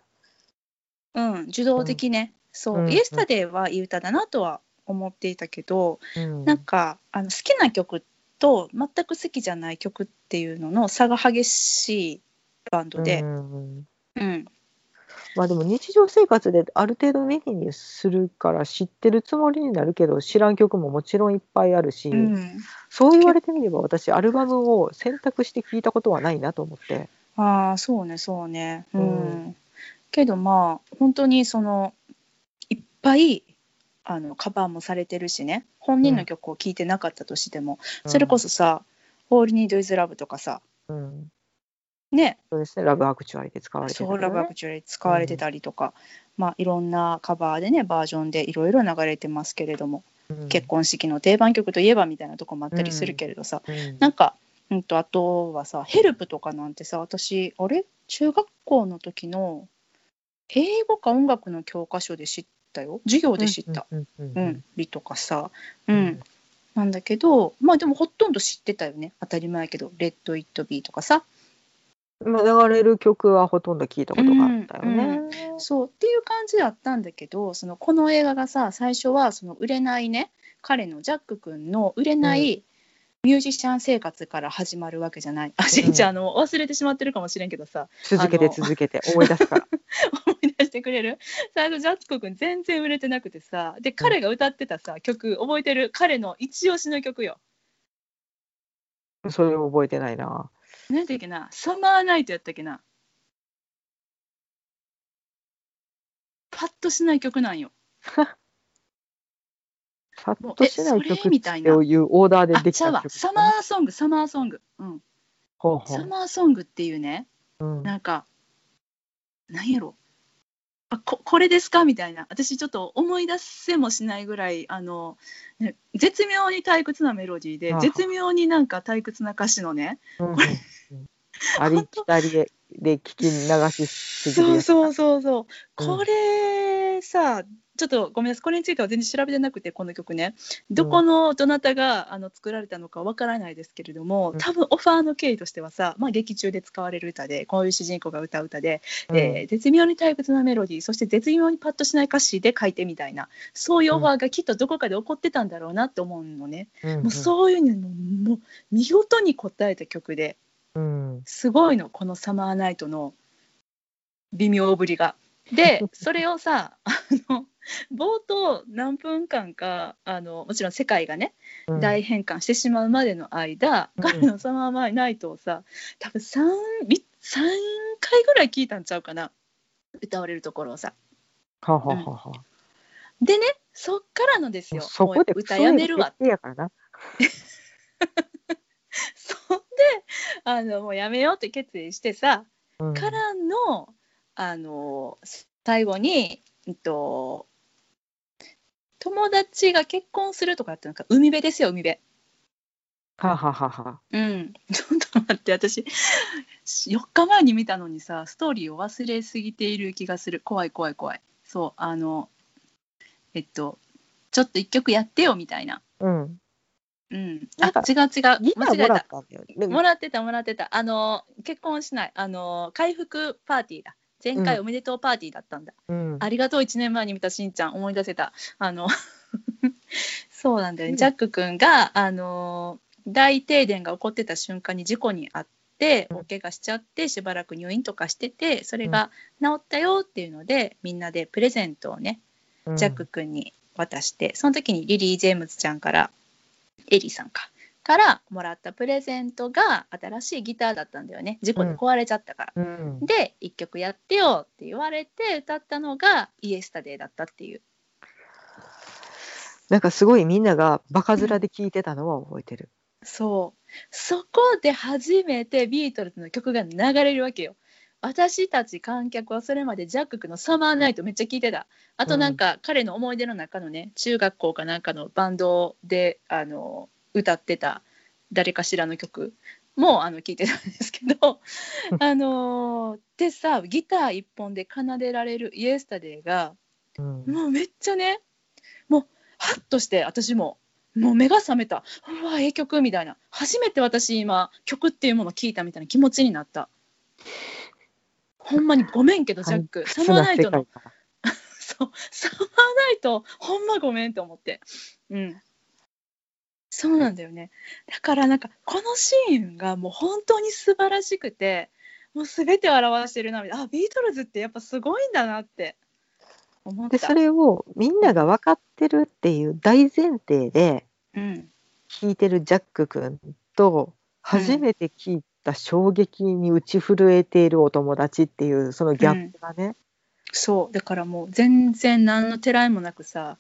うん、受動的ね、そう、うん。イエスタデーはいい歌だなとは思っていたけど、うん。なんかあの好きな曲と全く好きじゃない曲っていうのの差が激しいバンドで、うんうんまあでも日常生活である程度耳にするから知ってるつもりになるけど知らん曲ももちろんいっぱいあるし、うん。そう言われてみれば私アルバムを選択して聞いたことはないなと思って。ああそうねそうね。うん、うん。けどまあ本当にそのいっぱいあのカバーもされてるしね。本人の曲を聴いてなかったとしても、それこそさ「All You Need Is Love」とかさ。うん、ね。そうですね、ラブアクチュアリで使われてソウルラブアねクチュアリ使われてたりとか、まあいろんなカバーでねバージョンでいろいろ流れてますけれども、うん。結婚式の定番曲といえばみたいなとこもあったりするけれどさ、うん。なんか、うん、とあとはさ「ヘルプとかなんてさ私あれ？中学校の時の英語か音楽の教科書で知ったよ。授業で知った、うんうんううんん。理とかさ、うん。なんだけどまあでもほとんど知ってたよね。当たり前やけど「レッド・イット・ビー」とかさ。まあ、流れる曲はほとんど聞いたことがあったよね。そう。っていう感じだったんだけどそのこの映画がさ最初はその売れないね。彼のジャック君の売れないミュージシャン生活から始まるわけじゃない。あしんちゃんあの忘れてしまってるかもしれんけどさ続けて続けて思い出すから。思い出してくれる？最初ジャック君全然売れてなくてさで彼が歌ってたさ曲覚えてる？彼の一押しの曲よ。それを覚えてないな。何だっけな？サマーナイトやったっけな？パッとしない曲なんよ。パッとしない曲っていうオーダーであできた曲ですね。マーソングサマーソング。うん。ほうほう。サマーソングっていうね。うん。なんかなんやろ。あここれですか？みたいな。私ちょっと思い出せもしないぐらいあの、ね、絶妙に退屈なメロディーで絶妙になんか退屈な歌詞のねうんありきたりでで聞き流しすぎそうそうそうそう。うん。これさちょっとごめんなさいこれについては全然調べてなくてこの曲ね。どこのどなたがあの作られたのかわからないですけれどもうん。多分オファーの経緯としてはさ、まあ、劇中で使われる歌でこういう主人公が歌う歌でうん。えー絶妙に退屈なメロディーそして絶妙にパッとしない歌詞で書いてみたいなそういうオファーがきっとどこかで起こってたんだろうなって思うのね、うんうん。もうそういうのもう見事に応えた曲でうん。すごいのこの「サマーナイト」の微妙ぶりが。でそれをさあの冒頭何分間かあのもちろん世界がねうん。大変換してしまうまでの間、うん。彼の「サマーナイト」をさ多分 3, 3回ぐらい聞いたんちゃうかな。歌われるところをさ。はははは。でねそっからのですよ。そこで歌やめるわ。そういうの決定やからな。そんであのもうやめようって決意してさ、うん。からのあの最後に、えっと、友達が結婚するとかってなんか海辺ですよ海辺。はははは。うん、ちょっと待って私4日前に見たのにさストーリーを忘れすぎている気がする。怖い怖い怖い。そうあのえっとちょっと一曲やってよみたいな。うん。うん。あ違う違う。間違えた。もらってたもらってた。あの結婚しない。あの回復パーティーだ前回おめでとうパーティーだったんだ、うん。ありがとう。1年前に見たしんちゃん。思い出せた。あの そうなんだよね、うん。ジャック君があの大停電が起こってた瞬間に事故に遭ってうん。大怪我しちゃってしばらく入院とかしててそれが治ったよっていうのでみんなでプレゼントをねうん。ジャック君に渡してその時にリリー・ジェームズちゃんからエリーさんかからもらったプレゼントが新しいギターだったんだよね事故で壊れちゃったから。うん。で1曲やってよって言われて歌ったのが「イエスタデー」だったっていう。なんかすごいみんながバカ面で聞いてたのは覚えてる。そうそこで初めてビートルズの曲が流れるわけよ。私たち観客はそれまでジャック君の「サマーナイト」めっちゃ聴いてたあとなんか彼の思い出の中のね中学校かなんかのバンドであの歌ってた誰かしらの曲もあの聴いてたんですけどあのーでさギター一本で奏でられる「イエスタデー」がうん。もうめっちゃねもうハッとして私も。もう目が覚めた。うわええ曲みたいな。初めて私今曲っていうものを聞いたみたいな気持ちになった。ほんまにごめんけどジャック。サマーナイトの。そう。サマーナイトほんまごめんと思って。うんそうなんだよね。だからなんかこのシーンがもう本当に素晴らしくてもう全てを表してるなみたいな。あビートルズってやっぱすごいんだなって思った。でそれをみんなが分かってるっていう大前提でうん聞いてるジャック君と初めて聞いた衝撃に打ち震えているお友達っていうそのギャップがね、そう。だからもう全然何のてらいもなくさ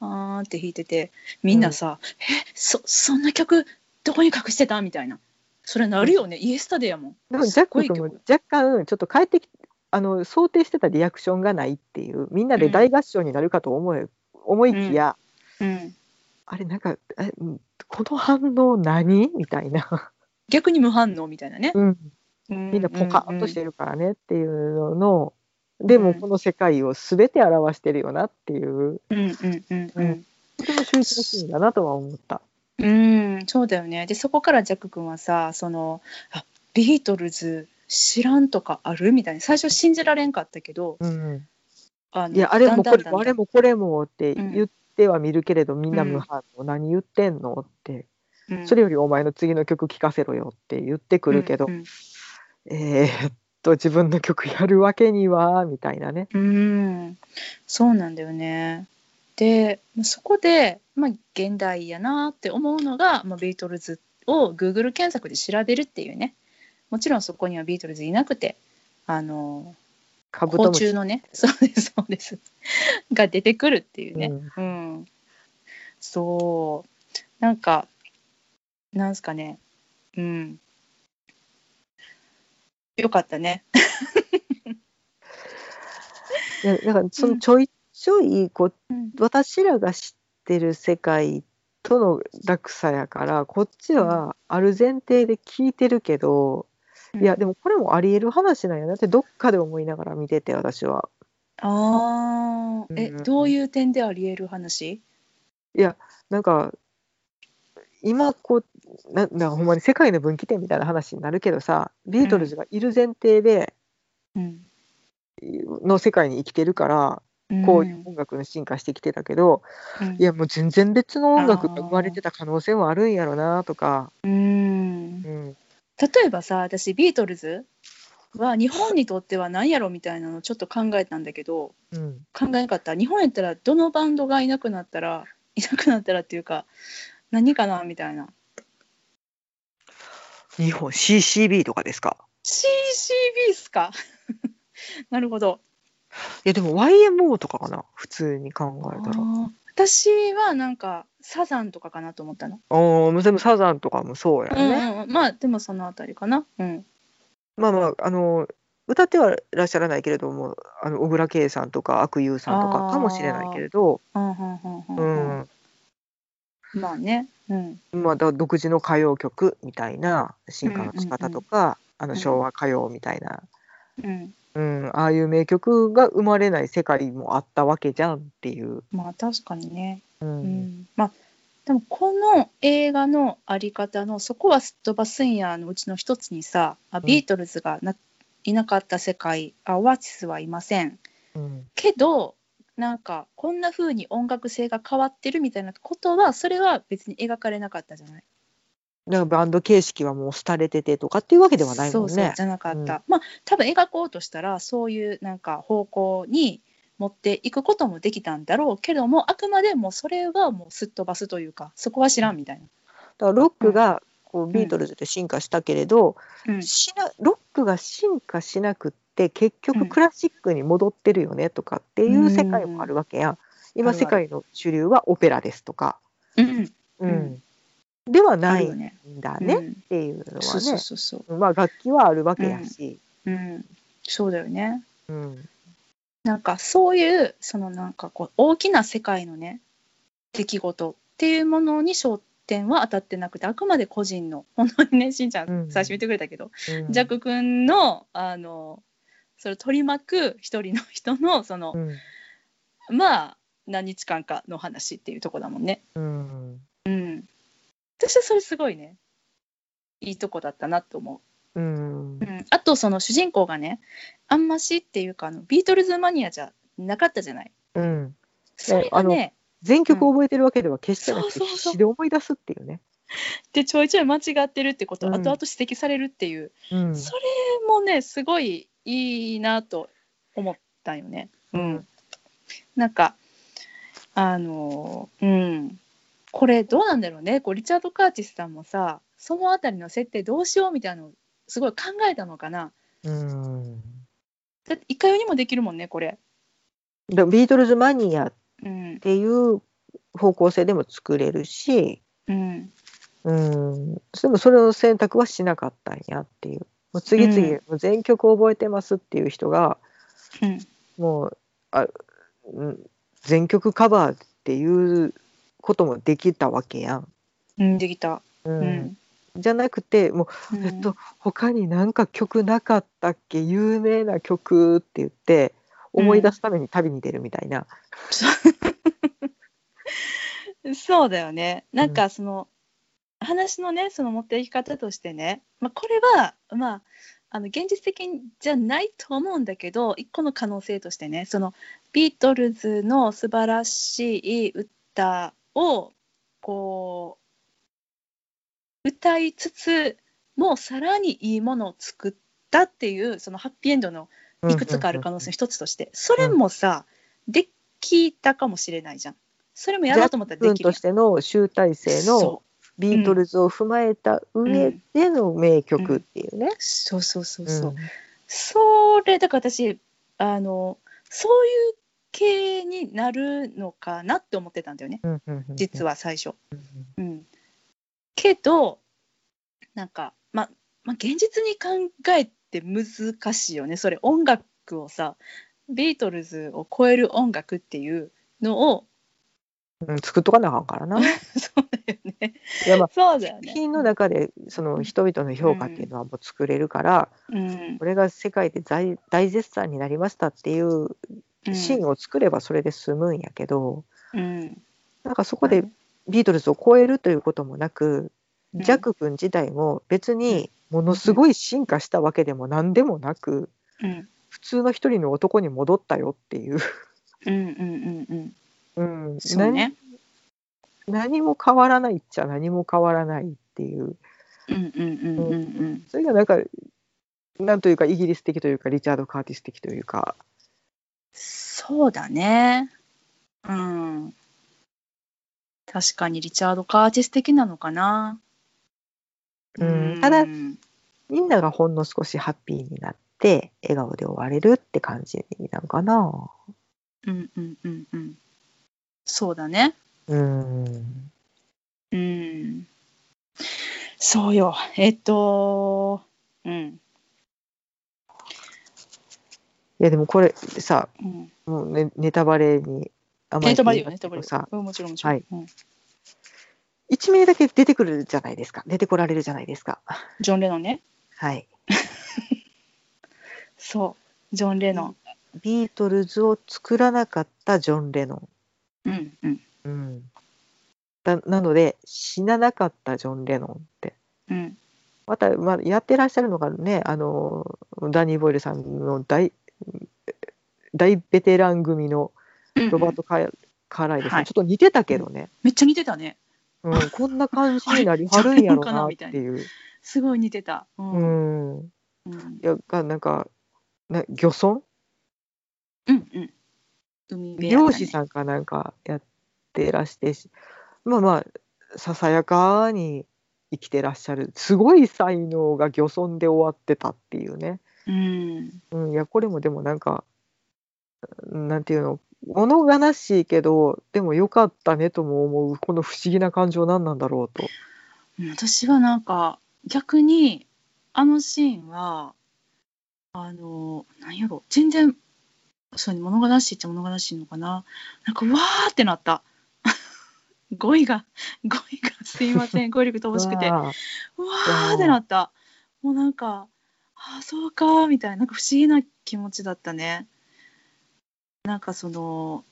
あーって弾いててみんなさ「えそそんな曲どこに隠してた?」みたいな。それなるよね、イエスタデーやもん。でもジャックも若干ちょっと帰ってきあの想定してたリアクションがないっていうみんなで大合唱になるかと思え、思いきや、うん。あれなんかこの反応何？みたいな、逆に無反応みたいなね、うん、みみんなポカッとしてるからねっていうののでもこの世界を全て表してるよなっていう。うんうんうんううん。ん。とても秀逸なシーンだなとは思った。うん、そうだよね。で、そこからジャック君はさ、その、あ、ビートルズ知らんとかあるみたいな。最初信じられんかったけど、うん、あのいやあれもこれもあれもこれもってうん。言っては見るけれど、みんな無反応、何言ってんのって。うん。それよりお前の次の曲聴かせろよって言ってくるけど、うん。えーっと自分の曲やるわけにはみたいなね。うん、そうなんだよね。で、そこで、まあ、現代やなって思うのが、まあ、ビートルズを Google 検索で調べるっていうね。もちろんそこにはビートルズいなくて、あの、甲カブトムシ虫のね、そうです、そうです。が出てくるっていうね。うんうん。そう。なんか、なんすかね。うん。よかったね。いやだからそのちょいちょいこううん。私らが知ってる世界との落差やからこっちはある前提で聞いてるけど、いやでもこれもありえる話なんやなってどっかで思いながら見てて私は。ああ、え、うんどういう点であり得る話？いやなんか今こうななんかほんまに世界の分岐点みたいな話になるけどさビートルズがいる前提で、うん。の世界に生きてるからこういう音楽の進化してきてたけど、うん、いやもう全然別の音楽が生まれてた可能性もあるんやろなとか、うん。うん、例えばさ私ビートルズは日本にとっては何やろみたいなのちょっと考えたんだけどうん、考えなかった。日本やったらどのバンドがいなくなったらいなくなったらっていうか何かなみたいな日本 CCB とかですか？CCB っすか？なるほど。いやでも YMO とかかな？普通に考えたら。私はなんかサザンとかかなと思ったの、ああでもサザンとかもそうやうんね。うんうん。まあでもそのあたりかな。うん。まあまああの歌ってはいらっしゃらないけれどもあの小倉圭さんとか阿久悠さんとかかもしれないけれど、うんうんうんううん。ん。まあねうん。まあ、だ独自の歌謡曲みたいな進化の仕方とか、あの昭和歌謡みたいな、うん。うん、ああいう名曲が生まれない世界もあったわけじゃんっていう。まあ確かにね。ううん。んまあでもこの映画のあり方のそこはすっ飛ばすんやのうちの一つにさあビートルズがな、いなかった世界あオアシスはいません。うん。けどなんかこんな風に音楽性が変わってるみたいなことはそれは別に描かれなかったじゃない？だからバンド形式はもう廃れててとかっていうわけではないもんね。そうそうじゃなかった、うん。まあ多分描こうとしたらそういうなんか方向に持っていくこともできたんだろうけどもあくまでもそれはもうすっ飛ばすというかそこは知らんみたいな。だからロックがこうビートルズで進化したけれど、うん。しなロックが進化しなくって結うん。局クラシックに戻ってるよねとかっていう世界もあるわけや。ん。今世界の主流はオペラですとか、うん。うん。うん。ではないんだねっうんていうのはそうそうね。まあ楽器はあるわけやし、うん、そうだよね。うん。なんかそういうそのなんかこう大きな世界のね出来事っていうものに焦点は当たってなくてあくまで個人の本当にねしんちゃうんん。最初言ってくれたけど、うん。ジャック君のあのそれを取り巻く一人の人のその、うんまあ何日間かの話っていうとこだもんね。うんうん。私はそれすごいねいいとこだったなと思う。うんうん、あとその主人公がねあんましっていうかあのビートルズマニアじゃなかったじゃない。うんそれがね全曲覚えてるわけでは決してなくてそうそうそう必死で思い出すっていうね。でちょいちょい間違ってるってことをうん後々指摘されるっていう、うんそれもねすごいいいなと思ったよね。うん、なんかあのうんこれどうなんだろうねこうリチャード・カーティスさんもさそのあたりの設定どうしようみたいなのすごい考えたのかな。うんだっていかようにもできるもんねこれ。だビートルズマニアっうんていう方向性でも作れるし、うんうん、でもそれを選択はしなかったんやっていう。もう次々、うんもう全曲覚えてますっていう人がうんもうあ、うん、全曲カバーっていうこともできたわけやん。うん、できた。ううんんじゃなくてもう、うんえっと他になんか曲なかったっけ？有名な曲って言って思い出すために旅に出るみたいな。そう だよね。なんかその、話のねその持っていき方としてね、まあ、これはまああの現実的じゃないと思うんだけど一個の可能性としてねそのビートルズの素晴らしい歌をこう歌いつつもうさらにいいものを作ったっていうそのハッピーエンドのいくつかある可能性の一つとしてそれもさできたかもしれないじゃん。それもやろうと思ったらできるとしての集大成のビートルズを踏まえた上での名曲っていうね。うん。うん、そうそうそう。そう。それだから私あのそういう系になるのかなって思ってたんだよね、実は最初。うん、けどなんかまま現実に考えて難しいよね。それ音楽をさビートルズを超える音楽っていうのをうん、作っとかなあかんからな。そうだよね。いやまあそうだよね。作品の中でその人々の評価っていうのはもう作れるから、うん、これが世界で大大絶賛になりましたっていうシーンを作ればそれで済むんやけど、うん、なんかそこでビートルズを超えるということもなく、うん、ジャック君自体も別にものすごい進化したわけでも何でもなく、うん、普通の一人の男に戻ったよっていう。うんうんうんうんうん、そうね何も変わらないっちゃ何も変わらないっていう。うんうんうんうんうん。それがなんかなんというかイギリス的というかリチャード・カーティス的というか。そうだね。うん。確かにリチャード・カーティス的なのかな。うん、ただみんながほんの少しハッピーになって笑顔で終われるって感じなのかな。うんうんうんうん。そうだね。うん。うん。そうよ。えっと、うん。いやでもこれさ、うん、もうねネタバレにあまりネタバレよネタバレさ、もちろんもちろん。はい。うん、1名だけ出てくるじゃないですか。出てこられるじゃないですか。ジョン・レノンね。はい。そう、ジョン・レノン。ビートルズを作らなかったジョン・レノン。うんうん。うん、だなので死ななかったジョン・レノンって、うん、また、まあ、やってらっしゃるのがねあのダニー・ボイルさんの大大ベテラン組のロバートカ・ーカーライルさん、はい、ちょっと似てたけどね、めっちゃ似てたね、うん、こんな感じになり はるんやろなっていう。すごい似てた。うん、うん、いやなんかな漁村？うんうん美容師さんかなんかやってらしてまあまあささやかに生きてらっしゃるすごい才能が漁村で終わってたっていうね。うん、うん、いやこれもでもなんかなんていうの物悲しいけどでもよかったねとも思うこの不思議な感情何なんだろうと。私はなんか逆にあのシーンはあのなんやろ全然そうね、物悲しいっちゃ物悲しいのかな。なんか、わーってなった。語彙が、語彙がすいません、語彙力乏しくて。わーってなった。もうなんか、ああ、そうか、みたいな、なんか不思議な気持ちだったね。なんかその、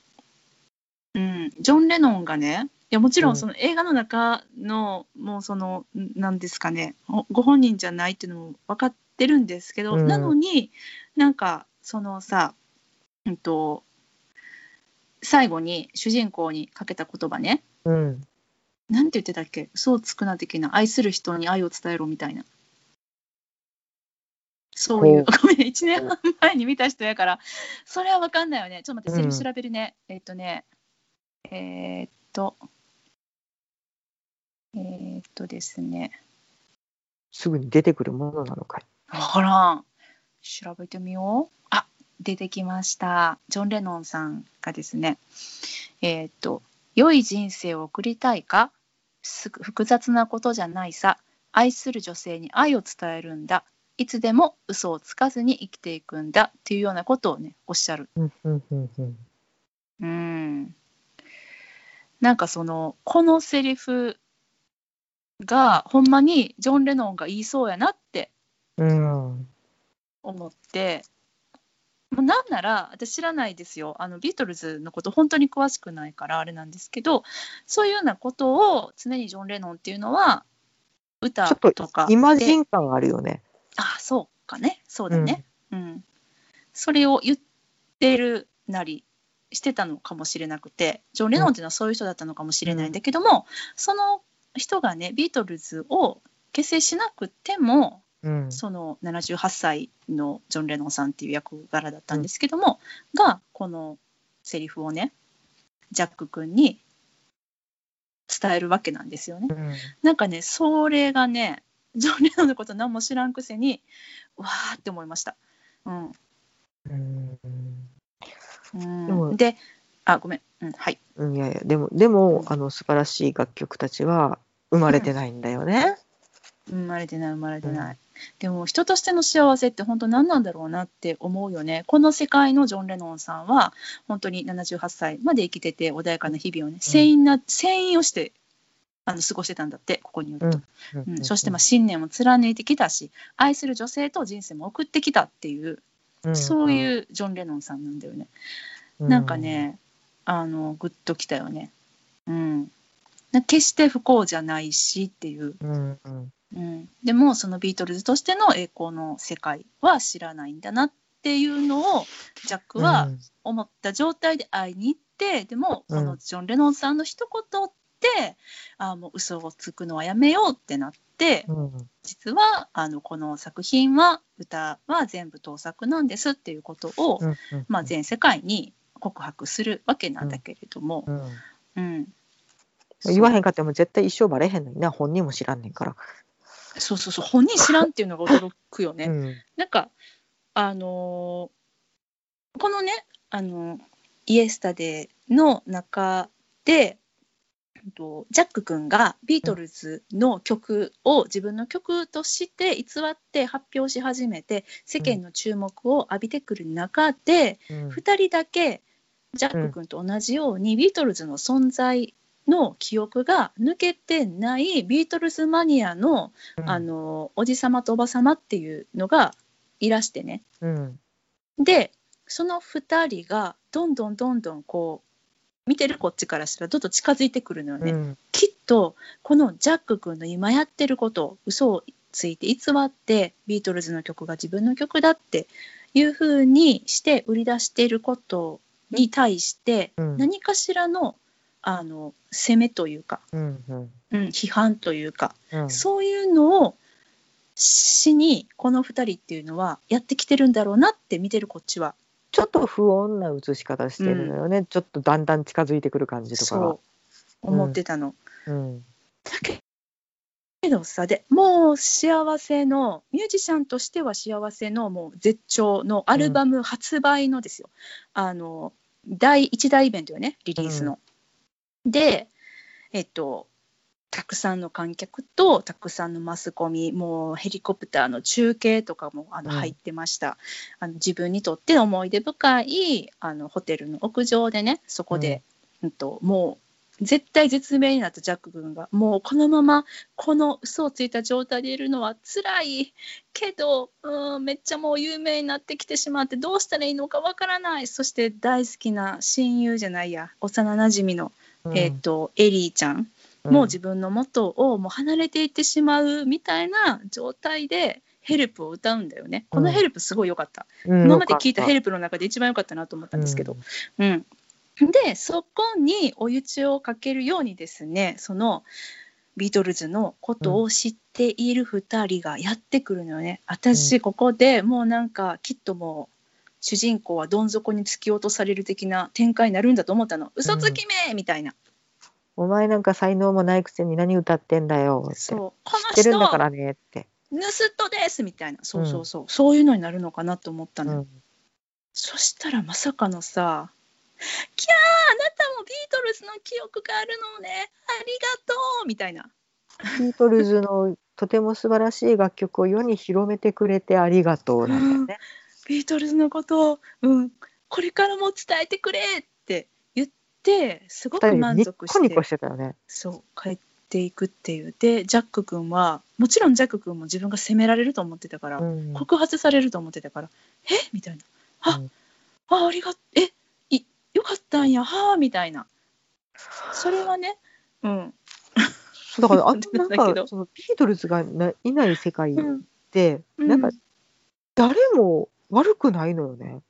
うん、ジョン・レノンがね、いやもちろんその映画の中の、うん、もうそのなんですかねご本人じゃないっていうのも分かってるんですけど、うん、なのになんかそのさうんと、最後に主人公にかけた言葉ね、うん、なんて言ってたっけ？嘘をつくな的な。愛する人に愛を伝えろみたいな。そういう。ごめん1年半前に見た人やから。それは分かんないよね。ちょっと待ってセリフ調べるね、うん、えっとね。えー、っと。えー、っとですね。すぐに出てくるものなのかい。分からん。調べてみよう。あ出てきました。ジョン・レノンさんがですねえー、っと良い人生を送りたいか？複雑なことじゃないさ？愛する女性に愛を伝えるんだ。いつでも嘘をつかずに生きていくんだ。っていうようなことをねおっしゃる。うんなんかそのこのセリフがほんまにジョン・レノンが言いそうやなって思って、もうなんなら私知らないですよ。あのビートルズのこと本当に詳しくないからあれなんですけどそういうようなことを常にジョン・レノンっていうのは歌ととかイマでジン感あるよね。あそうかね。そうだね、うん。それを言ってるなりしてたのかもしれなくてジョン・レノンっていうのはそういう人だったのかもしれないんだけども、その人がねビートルズを結成しなくてもうん。その78歳のジョン・レノンさんっていう役柄だったんですけども、がこのセリフをねジャック君に伝えるわけなんですよね。うん。なんかねそれがねジョン・レノンのこと何も知らんくせにわーって思いました。うん。うん。うん。であごめん、うん、はい。うんいやいやでもでもあの素晴らしい楽曲たちは生まれてないんだよね。生まれてない生まれてない、でも人としての幸せって本当何なんだろうなって思うよね。この世界のジョン・レノンさんは本当に78歳まで生きてて穏やかな日々をね船員な船員をしてあの過ごしてたんだってここによると、うん。そしてまあ信念を貫いてきたし愛する女性と人生も送ってきたっていう、そうういうジョン・レノンさんなんだよね、なんか、ねあのグッときたよね。うん。な決して不幸じゃないしっていう。うんうん。うん、でもそのビートルズとしての栄光の世界は知らないんだなっていうのをジャックは思った状態で会いに行ってでもこのジョン・レノンさんの一言って、ああもう嘘をつくのはやめようってなってうんうん。実はあのこの作品は歌は全部盗作なんですっていうことを、うんうん。まあ、全世界に告白するわけなんだけれども、うん。うん言わへんかっても絶対一生バレへんのにな本人も知らんねんから。そうそうそう。本人知らんっていうのが 驚くよね。うん。なんかあのーこのねあのイエスタデーの中でうんとジャック君がビートルズの曲を自分の曲として偽って発表し始めて世間の注目を浴びてくる中で、うん。2人だけジャック君と同じようにビートルズの存在の記憶が抜けてないビートルズマニアのあのおじさまとおばさまっていうのがいらしてね。うん。でその2人がどんどんどんどんこう見てるこっちからしたらどんどん近づいてくるのよね、うん。きっとこのジャック君の今やってること嘘をついて偽ってビートルズの曲が自分の曲だっていう風にして売り出していることに対してうん。何かしらのあの責めというか、うんうん。うん、批判というかうん。そういうのをしにこの2人っていうのはやってきてるんだろうなって見てるこっちはちょっと不穏な映し方してるのよね、ちょっとだんだん近づいてくる感じとかが。そう思ってたの。うんだけどさでもう幸せのミュージシャンとしては幸せのもう絶頂のアルバム発売のですよ、あの第一大イベントよねリリースの。でえっとたくさんの観客とたくさんのマスコミもうヘリコプターの中継とかもあのうん。入ってました、あの自分にとって思い出深いあのホテルの屋上でねそこで、うん。ともう絶対絶命になったジャック君がもうこのままこの嘘をついた状態でいるのは辛い。けどうんめっちゃもう有名になってきてしまってどうしたらいいのかわからない。そして大好きな親友じゃないや幼なじみの、えー、とエリーちゃんもう自分の元をもう離れていってしまうみたいな状態でヘルプを歌うんだよね。このヘルプすごい良かった。うん今まで聞いたヘルルプの中で一番良かったなと思ったんですけど。うん、でそこに追い打ちをかけるようにですねそのビートルズのことを知っている2人がやってくるのよね。私ここでもうなんかきっともう主人公はどん底に突き落とされる的な展開になるんだと思ったの。嘘つきめみたいな。お前なんか才能もないくせに何歌ってんだよって。そう。この知ってるんだか人らねって、盗人ですみたいな。そうそうそう、そういうのになるのかなと思ったの。うん。そしたらまさかのさ「キャーあなたもビートルズの記憶があるのね。ありがとう」みたいな。ビートルズのとても素晴らしい楽曲を世に広めてくれてありがとうなんだよね。ビートルズのことを、うん、これからも伝えてくれって言ってすごく満足してコニコしてたよね。そう帰っていくっていう。でジャック君はもちろんジャック君も自分が責められると思ってたから、うん。告発されると思ってたから「え？みたいな「あ？うん。あありがえ？いよかったんや。はあみたいな。それはねうん。だからあの なんだけど。かそのビートルズがないない世界っうん。て、うん。なんか誰も悪くないのよね。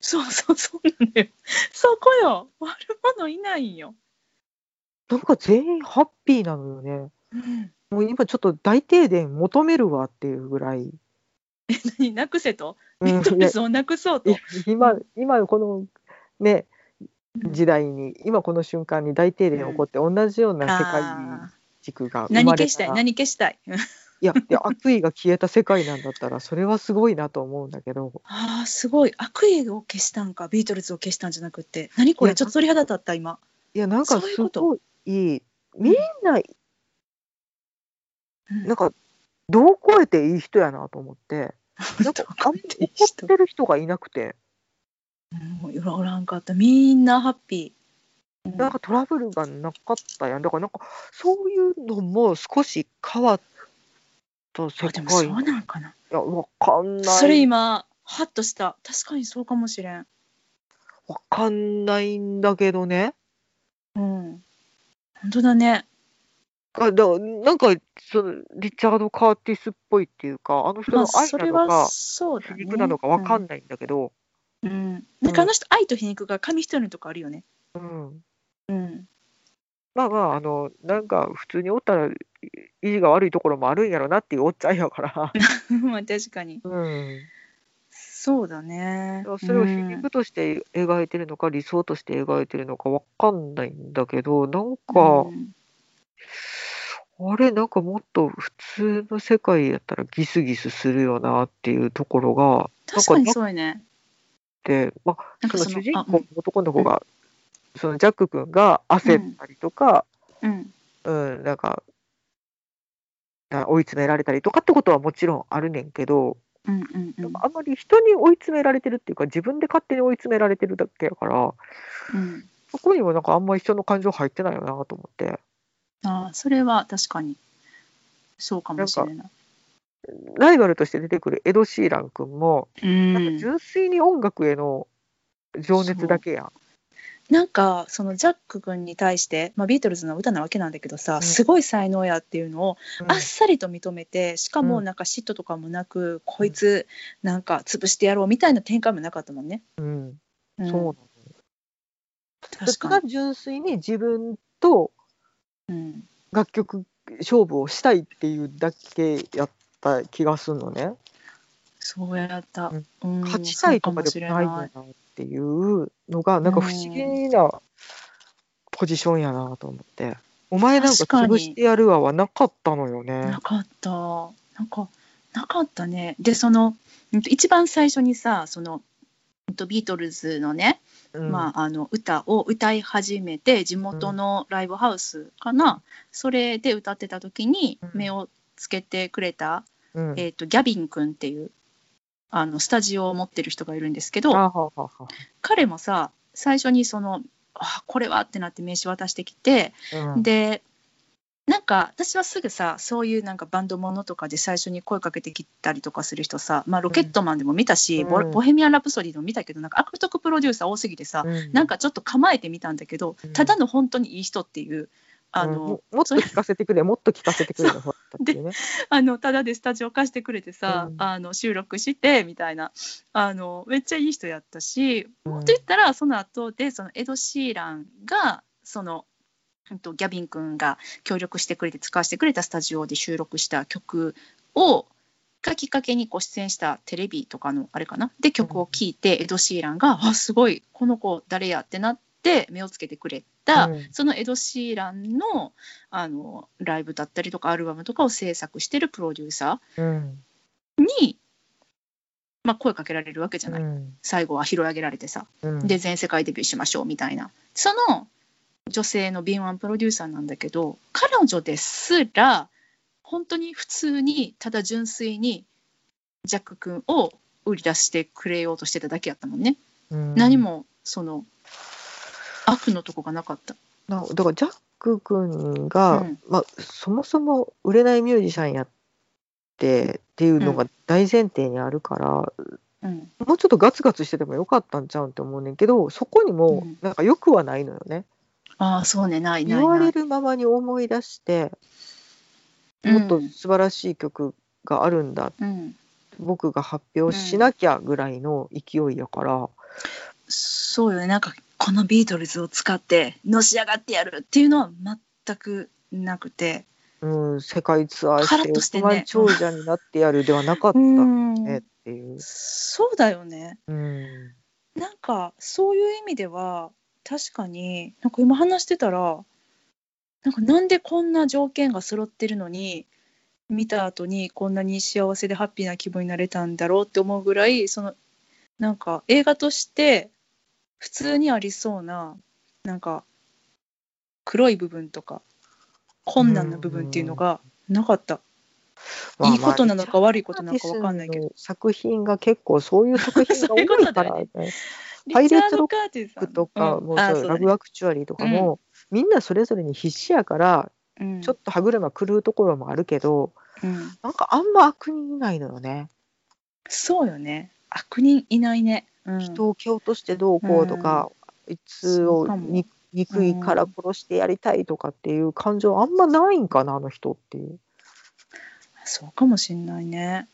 そうそうそうなんだよ。そこよ。悪者いないんよ、なんか全員ハッピーなのよね。うん、もう今ちょっと大停電求めるわっていうぐらい。え何？なくせと？うんビートルズをなくそうと？今今このねうん。時代に今この瞬間に大停電起こって同じような世界軸が生何まれたら。消したい？何消したい？いやで悪意が消えた世界なんだったらそれはすごいなと思うんだけど。あーすごい。悪意を消したんかビートルズを消したんじゃなくて。何これちょっと鳥肌立った今。いやなんかすごいみんなうん。なんかどう超えていい人やなと思って。なんかあん怒人ってる人がいなくて。うんおらんかった。みんなハッピー、うん。なんかトラブルがなかったやん。だからなんかそういうのも少し変わった世界あでもそうなんかな。いやわかんない。それ今ハッとした。確かにそうかもしれん。わかんないんだけどね。うん。本当だね。あだなんかそのリチャード・カーティスっぽいっていうか、あの人まあの愛それはなのか、そうだね。皮肉なのかわかんないんだけど、うん、うん、なんかあの人愛と皮肉が紙一重のとこあるよね。うん、うん。まあまあ、あの、なんか普通におったらい意地が悪いところもあるんやろなっていうおっちゃんやから、まあ確かに。うん、そうだね。それを皮うん肉として描いてるのか、理想として描いてるのかわかんないんだけど、なんか、うん。あれ、なんかもっと普通の世界やったらギスギスするよなっていうところが、確かにそうやね。で、まあ、なんかその主人公の男の子が、そのジャック君が焦ったりとか、うん。うん、なんか、な追い詰められたりとかってことはもちろんあるねんけど、うんうんうん。あんまり人に追い詰められてるっていうか、自分で勝手に追い詰められてるだけやから、うん。そこにもなんかあんまり人の感情入ってないよなと思って、ああそれは確かに。そうかもしれない。ライバルとして出てくるエド・シーラン君も、うん。なんか純粋に音楽への情熱だけやん。なんかそのジャック君に対して、まあ、ビートルズの歌なわけなんだけどさ、うん。すごい才能やっていうのをうん。あっさりと認めてしかもうん。なんか嫉妬とかもなく、こいつなんか潰してやろうみたいな展開もなかったもんね。うん。うん。そうなの。確かただ純粋に自分と楽曲勝負をしたいっていうだけやった気がするのね。そうやった、うん。うん、勝ちたいとかでもないんだな。っていうのがなんか不思議なポジションやなと思って。お前なんか潰してやるわはなかったのよね。な。かった。なんかなかったね。でその一番最初にさそのビートルズのねうん。まあ、あの歌を歌い始めて地元のライブハウスかな、それで歌ってた時にうん。目をつけてくれた、うん。えー、とギャビン君っていうあのスタジオを持ってる人がいるんですけど彼もさ最初にそのあこれはってなって名刺渡してきて、うん。でなんか私はすぐさそういうなんかバンドものとかで最初に声かけてきたりとかする人さ、まあ、ロケットマンでも見たし、うん。ボボヘミアン・ラプソディでも見たけどなんか悪徳プロデューサー多すぎてさ、うん。なんかちょっと構えてみたんだけど、うん。ただの本当にいい人っていうあの、うんももっと聞かせてくれもっと聞かせてくれの方だったっていうね。あのただでスタジオ貸してくれてさ、うんあの収録してみたいなあのめっちゃいい人やったし、うんもっと言ったらその後でそのエド・シーランがその。うんとギャビン君が協力してくれて使わせてくれたスタジオで収録した曲をがきっかけにこう出演したテレビとかのあれかなで曲を聴いてエド・シーランが「あすごいこの子誰や?」ってなって目をつけてくれた、うん。そのエド・シーランのあのライブだったりとかアルバムとかを制作してるプロデューサうん。ーに、まあ、声かけられるわけじゃない、うん。最後は拾い上げられてさ。うん。で全世界デビューしましょうみたいな。その女性の敏腕プロデューサーなんだけど彼女ですら本当に普通にただ純粋にジャック君を売り出してくれようとしてただけやったもんね、うん。何もその悪のとこがなかった。なだからジャック君が、うん。まあ、そもそも売れないミュージシャンやってっていうのが大前提にあるから、うん。もうちょっとガツガツしててもよかったんちゃうんって思うねんけどそこにもうん。なんかよくはないのよね。ああそうねないない言わないれるままに思い出してうん。もっと素晴らしい曲があるんだ、うん。僕が発表しなきゃぐらいの勢いやから、そうよねなんかこのビートルズを使ってのし上がってやるっていうのは全くなくて。うん、世界ツアーしてとしてね。億万長者になってやるではなかったん。ねっていう。そうだよね。うん。なんかそういう意味では確かになんか今話してたらなんかなんでこんな条件が揃ってるのに見た後にこんなに幸せでハッピーな気分になれたんだろうって思うぐらいそのなんか映画として普通にありそうななんか黒い部分とか困難な部分っていうのがなかった。いいことなのか悪いことなのかわかんないけど。ど。作品が結構そういう作品が多いからね。パイレーツロッリチャードカーティスさんとか、うんもうラブアクチュアリーとかも、みんなそれぞれに必死やから、うんちょっと歯車狂うところもあるけど、うんなんかあんま悪人いないのよね。そうよね。悪人いないね。うん、人を蹴落としてどうこうとか、あいつを憎いから殺してやりたいとかっていう感情あんまないんかなあの人っていう。そうかもしんないね。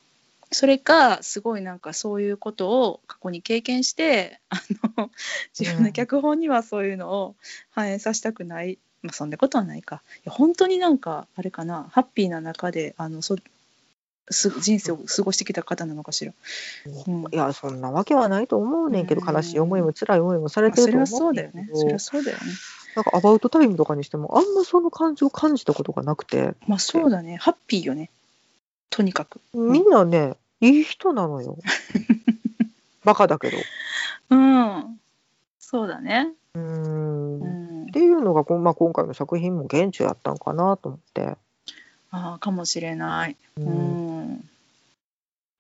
それかすごいなんかそういうことを過去に経験してあの自分の脚本にはそういうのを反映させたくない、まあそんなことはないかいや本当になんかあれかなハッピーな中であのそす人生を過ごしてきた方なのかしら。うんいやそんなわけはないと思うねんけど、うん悲しい思いも辛い思いもされまあてるとそれはそうだよね。それはそうだよね。なんかアバウトタイムとかにしてもあんまその感情を感じたことがなくて、まあそうだね。ハッピーよね。とにかく。みんなねいい人なのよ バカだけどうん。そうだね。うんんっ。ていうのがまあ、今回の作品も現地やったんかなと思って、ああ、かもしれない。ううんん。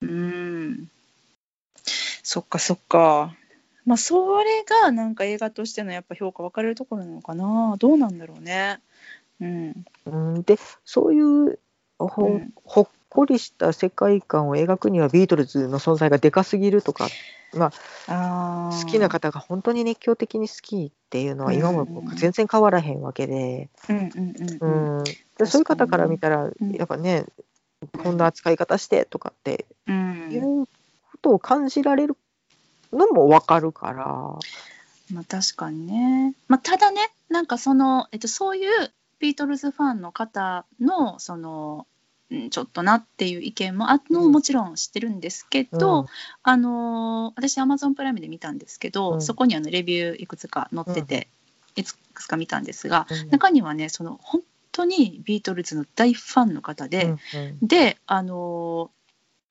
うん。そっかそっか。まあそれがなんか映画としてのやっぱ評価分かれるところなのかな。どうなんだろうね。うん。うんでそういうほ,、うんほっこりした世界観を描くにはビートルズの存在がでかすぎるとか、まあ、ああ。好きな方が本当に熱狂的に好きっていうのはうん。今も僕全然変わらへんわけで,、そういう方から見たらうん。やっぱねこんな扱い方してとかってうん。いうことを感じられるのも分かるから。まあ確かにね。まあただね、なんかその、えっと、そういうビートルズファンの方の、その、うんちょっとなっていう意見もあるのもちろん知ってるんですけど、うん。あのー私アマゾンプライムで見たんですけど、うん。そこにあのレビューいくつか載ってて、いくつか見たんですがうん。中にはねその本当にビートルズの大ファンの方で、であのー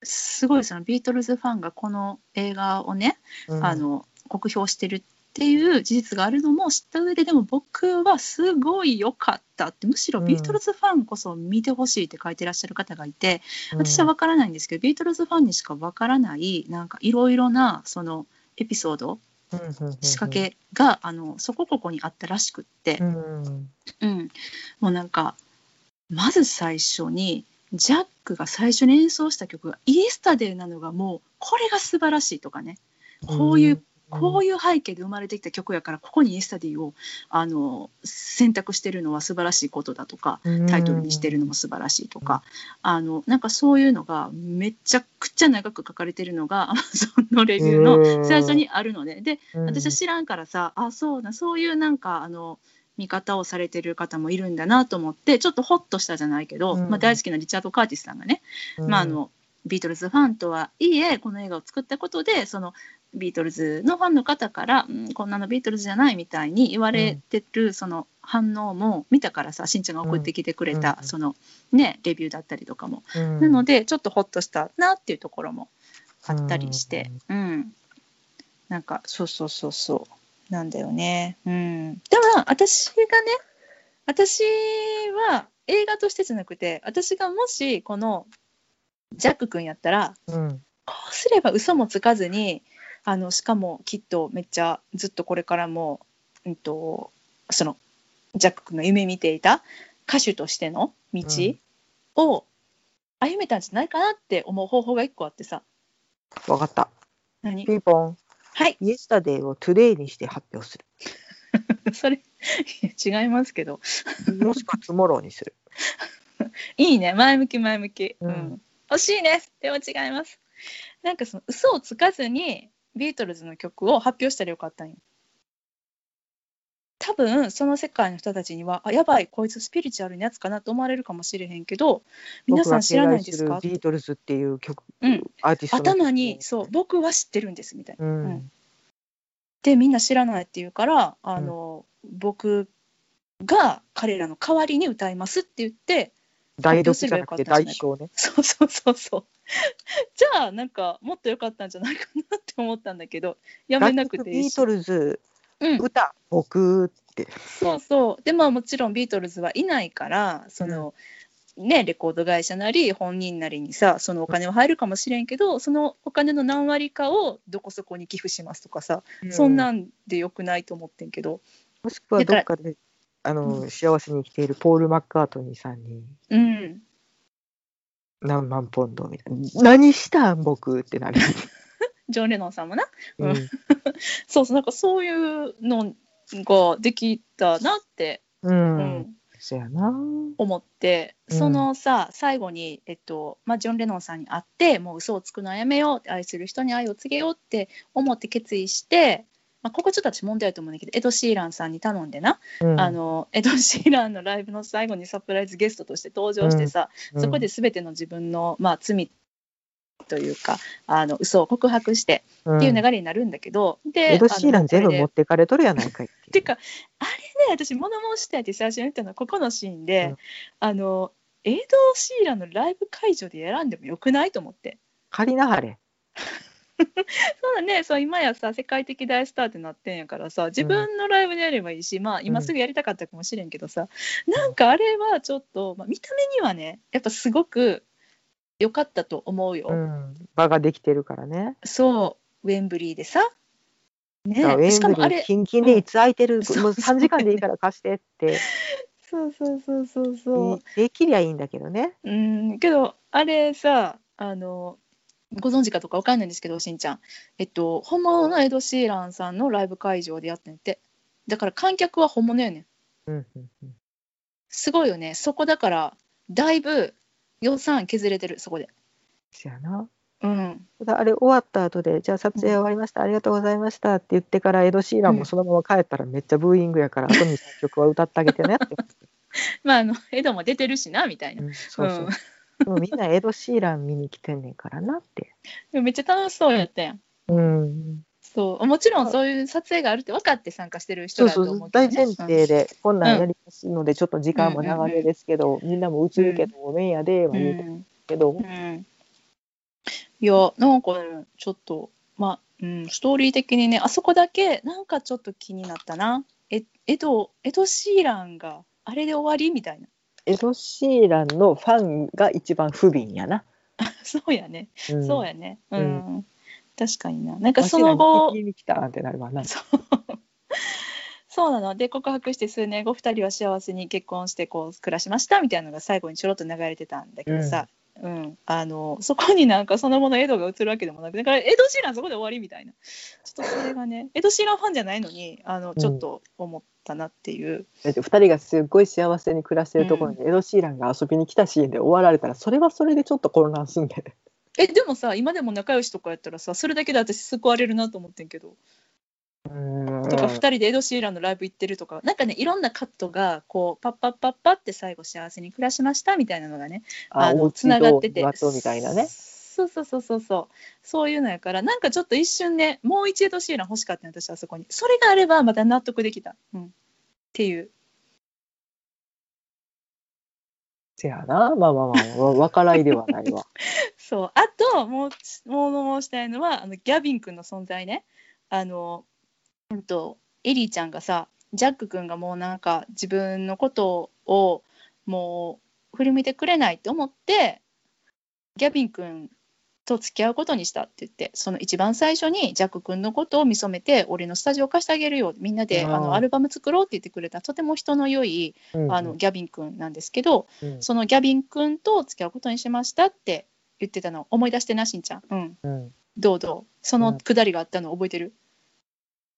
すごいそのビートルズファンがこの映画をね、うん。あの酷評してるっていう事実があるのも知った上ででも僕はすごい良かったって。むしろビートルズファンこそ見てほしいって書いてらっしゃる方がいて、私は分からないんですけどビートルズファンにしか分からないなんかいろいろなそのエピソード仕掛けが、あのそこここにあったらしくって。う、んうん、もうなんかまず最初にジャックが最初に演奏した曲が「イエスタデー」なのがもうこれが素晴らしいとかね。こういうこういう背景で生まれてきた曲やからここに「イエスタディ」をあの選択してるのは素晴らしいことだとかタイトルにしてるのも素晴らしいとか、あのなんかそういうのがめちゃくちゃ長く書かれてるのが Amazon のレビューの最初にあるのでで私は知らんからさあそうなそういうなんかあの見方をされてる方もいるんだなと思ってちょっとホッとしたじゃないけど、うん。まあ、大好きなリチャード・カーティスさんがね、まあ、あのビートルズファンとはいえこの映画を作ったことでそのビートルズのファンの方から、うん、こんなのビートルズじゃないみたいに言われてるその反応も見たからさしんちゃんが送ってきてくれた、うんそのねレビューだったりとかも、うん。なのでちょっとホッとしたなっていうところもあったりして、うん、なんかそうそうそうそう。なんだよね。うん、でも私がね私は映画としてじゃなくて私がもしこのジャック君やったらうん。こうすれば嘘もつかずにあのしかもきっとめっちゃずっとこれからも、うん、とそのジャック君が夢見ていた歌手としての道を歩めたんじゃないかなって思う方法が一個あってさ。わかった。何？ピンポン。はい。 Yesterday を Today にして発表する。それ違いますけど。もしくはツモローにする。いいね。前向き前向き、ううんん惜しいね。でも違います。なんかその嘘をつかずにビートルズの曲を発表したらよかったんよ。多分その世界の人たちにはあやばいこいつスピリチュアルなやつかなと思われるかもしれへんけど皆さん知らないですか？ビートルズっていう曲、うん。アーティスト頭にそう僕は知ってるんですみたいな。うん。うん。でみんな知らないって言うからあの、僕が彼らの代わりに歌いますって言って代読じゃなくて代表ね。そうそうそうそう。じゃあなんかもっと良かったんじゃないかなって思ったんだけどやめなくていいし。ビートルズ、うん、歌、僕って。そうそう。でまあもちろんビートルズはいないからその、ねレコード会社なり本人なりにさそのお金は入るかもしれんけどそのお金の何割かをどこそこに寄付しますとかさ、そんなんでよくないと思ってんけど。もしくはどっかであの、うん。幸せに生きているポール・マッカートニーさんにうん。何万ポンドみたいな。何したん僕ってなる、ジョン・レノンさんもな。うん。うん。そうそうなんかそういうのができたなって、うん。うん。そやな。思ってうん。そのさ、最後に、えっとまあ、ジョン・レノンさんに会ってもう嘘をつくのはやめようって愛する人に愛を告げようって思って決意して、まあ、ここちょっと私問題だと思うんだけどエド・シーランさんに頼んでな、うん。あのエド・シーランのライブの最後にサプライズゲストとして登場してさ、そこで全ての自分の、まあ、罪というかあの嘘を告白してうん。っていう流れになるんだけど、でエド・シーラン全部持ってかれとるやないかいっててかあれね私物申したいって最初に言ったのはここのシーンで、うん。あのエド・シーランのライブ会場で選んでもよくないと思って。借りなはれ そうだね。そう今やさ世界的大スターってなってんやからさ自分のライブでやればいいし、まあ今すぐやりたかったかもしれんけどさ、なんかあれはちょっと、まあ、見た目にはねやっぱすごく良かったと思うよ、うん。場ができてるからね。そう。ウェンブリーでさ。だからウねェンブリーしかもあれキンキンでいつ空いてる、うんもう3時間でいいから貸してって。そうそうそうそうそう。できりゃいいんだけどね。うん。けどあれさあのご存知かとかわかんないんですけどしんちゃん。えっと本物のエド・シーランさんのライブ会場でやってんて。だから観客は本物やね。んうんうんうん。すごいよね。そこだからだいぶ予算削れてるそこで。そやな。うん。あれ終わった後で、じゃあ撮影終わりました、ありがとうございましたって言ってから、エド・シーランもそのまま帰ったらめっちゃブーイングやから、あとに3曲は歌ってあげてねって。まああのエドも出てるしなみたいな、うんそうそうもみんなエド・シーラン見に来てんねんからなって。でもめっちゃ楽しそうやったやん。うん。そう。もちろんそういう撮影があるって分かって参加してる人そうだとそう、大思うけどね前提で、こんなんやりますので、ちょっと時間も長めですけど、みんなも映るけど、ごめんやで、はうん言うてるけどう、ん。いやなんかねちょっとまあ、うん、ストーリー的にねあそこだけなんかちょっと気になったな。えエドエド・シーランがあれで終わりみたいなエド・シーランのファンが一番不憫やな。そうやね、うん。そうやね。うん、うん。確かにな。なんかその後聞きに来たってなるわな。そう。そうなの。で告白して数年後2人は幸せに結婚してこう暮らしましたみたいなのが最後にちょろっと流れてたんだけどさ、うん。あのそこになんかその後のエドが映るわけでもなくだからエド・シーランそこで終わりみたいな。ちょっとそれがねエド・シーランファンじゃないのにあのちょっと思ったなっていう、だって二人がすっごい幸せに暮らしてるところにエド・シーランが遊びに来たシーンで終わられたらそれはそれでちょっと混乱すんで、えでもさ今でも仲良しとかやったらさそれだけで私救われるなと思ってんけど。うんとか2人でエド・シーランのライブ行ってるとかなんかねいろんなカットがこうパッパッパッパって最後幸せに暮らしましたみたいなのがねあのつながっててみたいなねそうそうそうそうそう。そういうのやからなんかちょっと一瞬ねもう一エド・シーラン欲しかったの私はそこに。それがあればまた納得できた、うん、っていう。せやな。まあまあまあわ分からいではないわ。そう。あともうもう申したいのはあのギャビン君の存在ね。あの、うんと、エリーちゃんがさジャック君がもうなんか自分のことをもう振り向いてくれないって思ってギャビン君と付き合うことにしたって言ってその一番最初にジャック君のことを見初めて俺のスタジオ貸してあげるよみんなであのアルバム作ろうって言ってくれたとても人の良いあのギャビン君なんですけど、うん。そのギャビン君と付き合うことにしましたって言ってたの。思い出してなしんちゃん。うん、うん。どうどう？そのくだりがあったの覚えてる、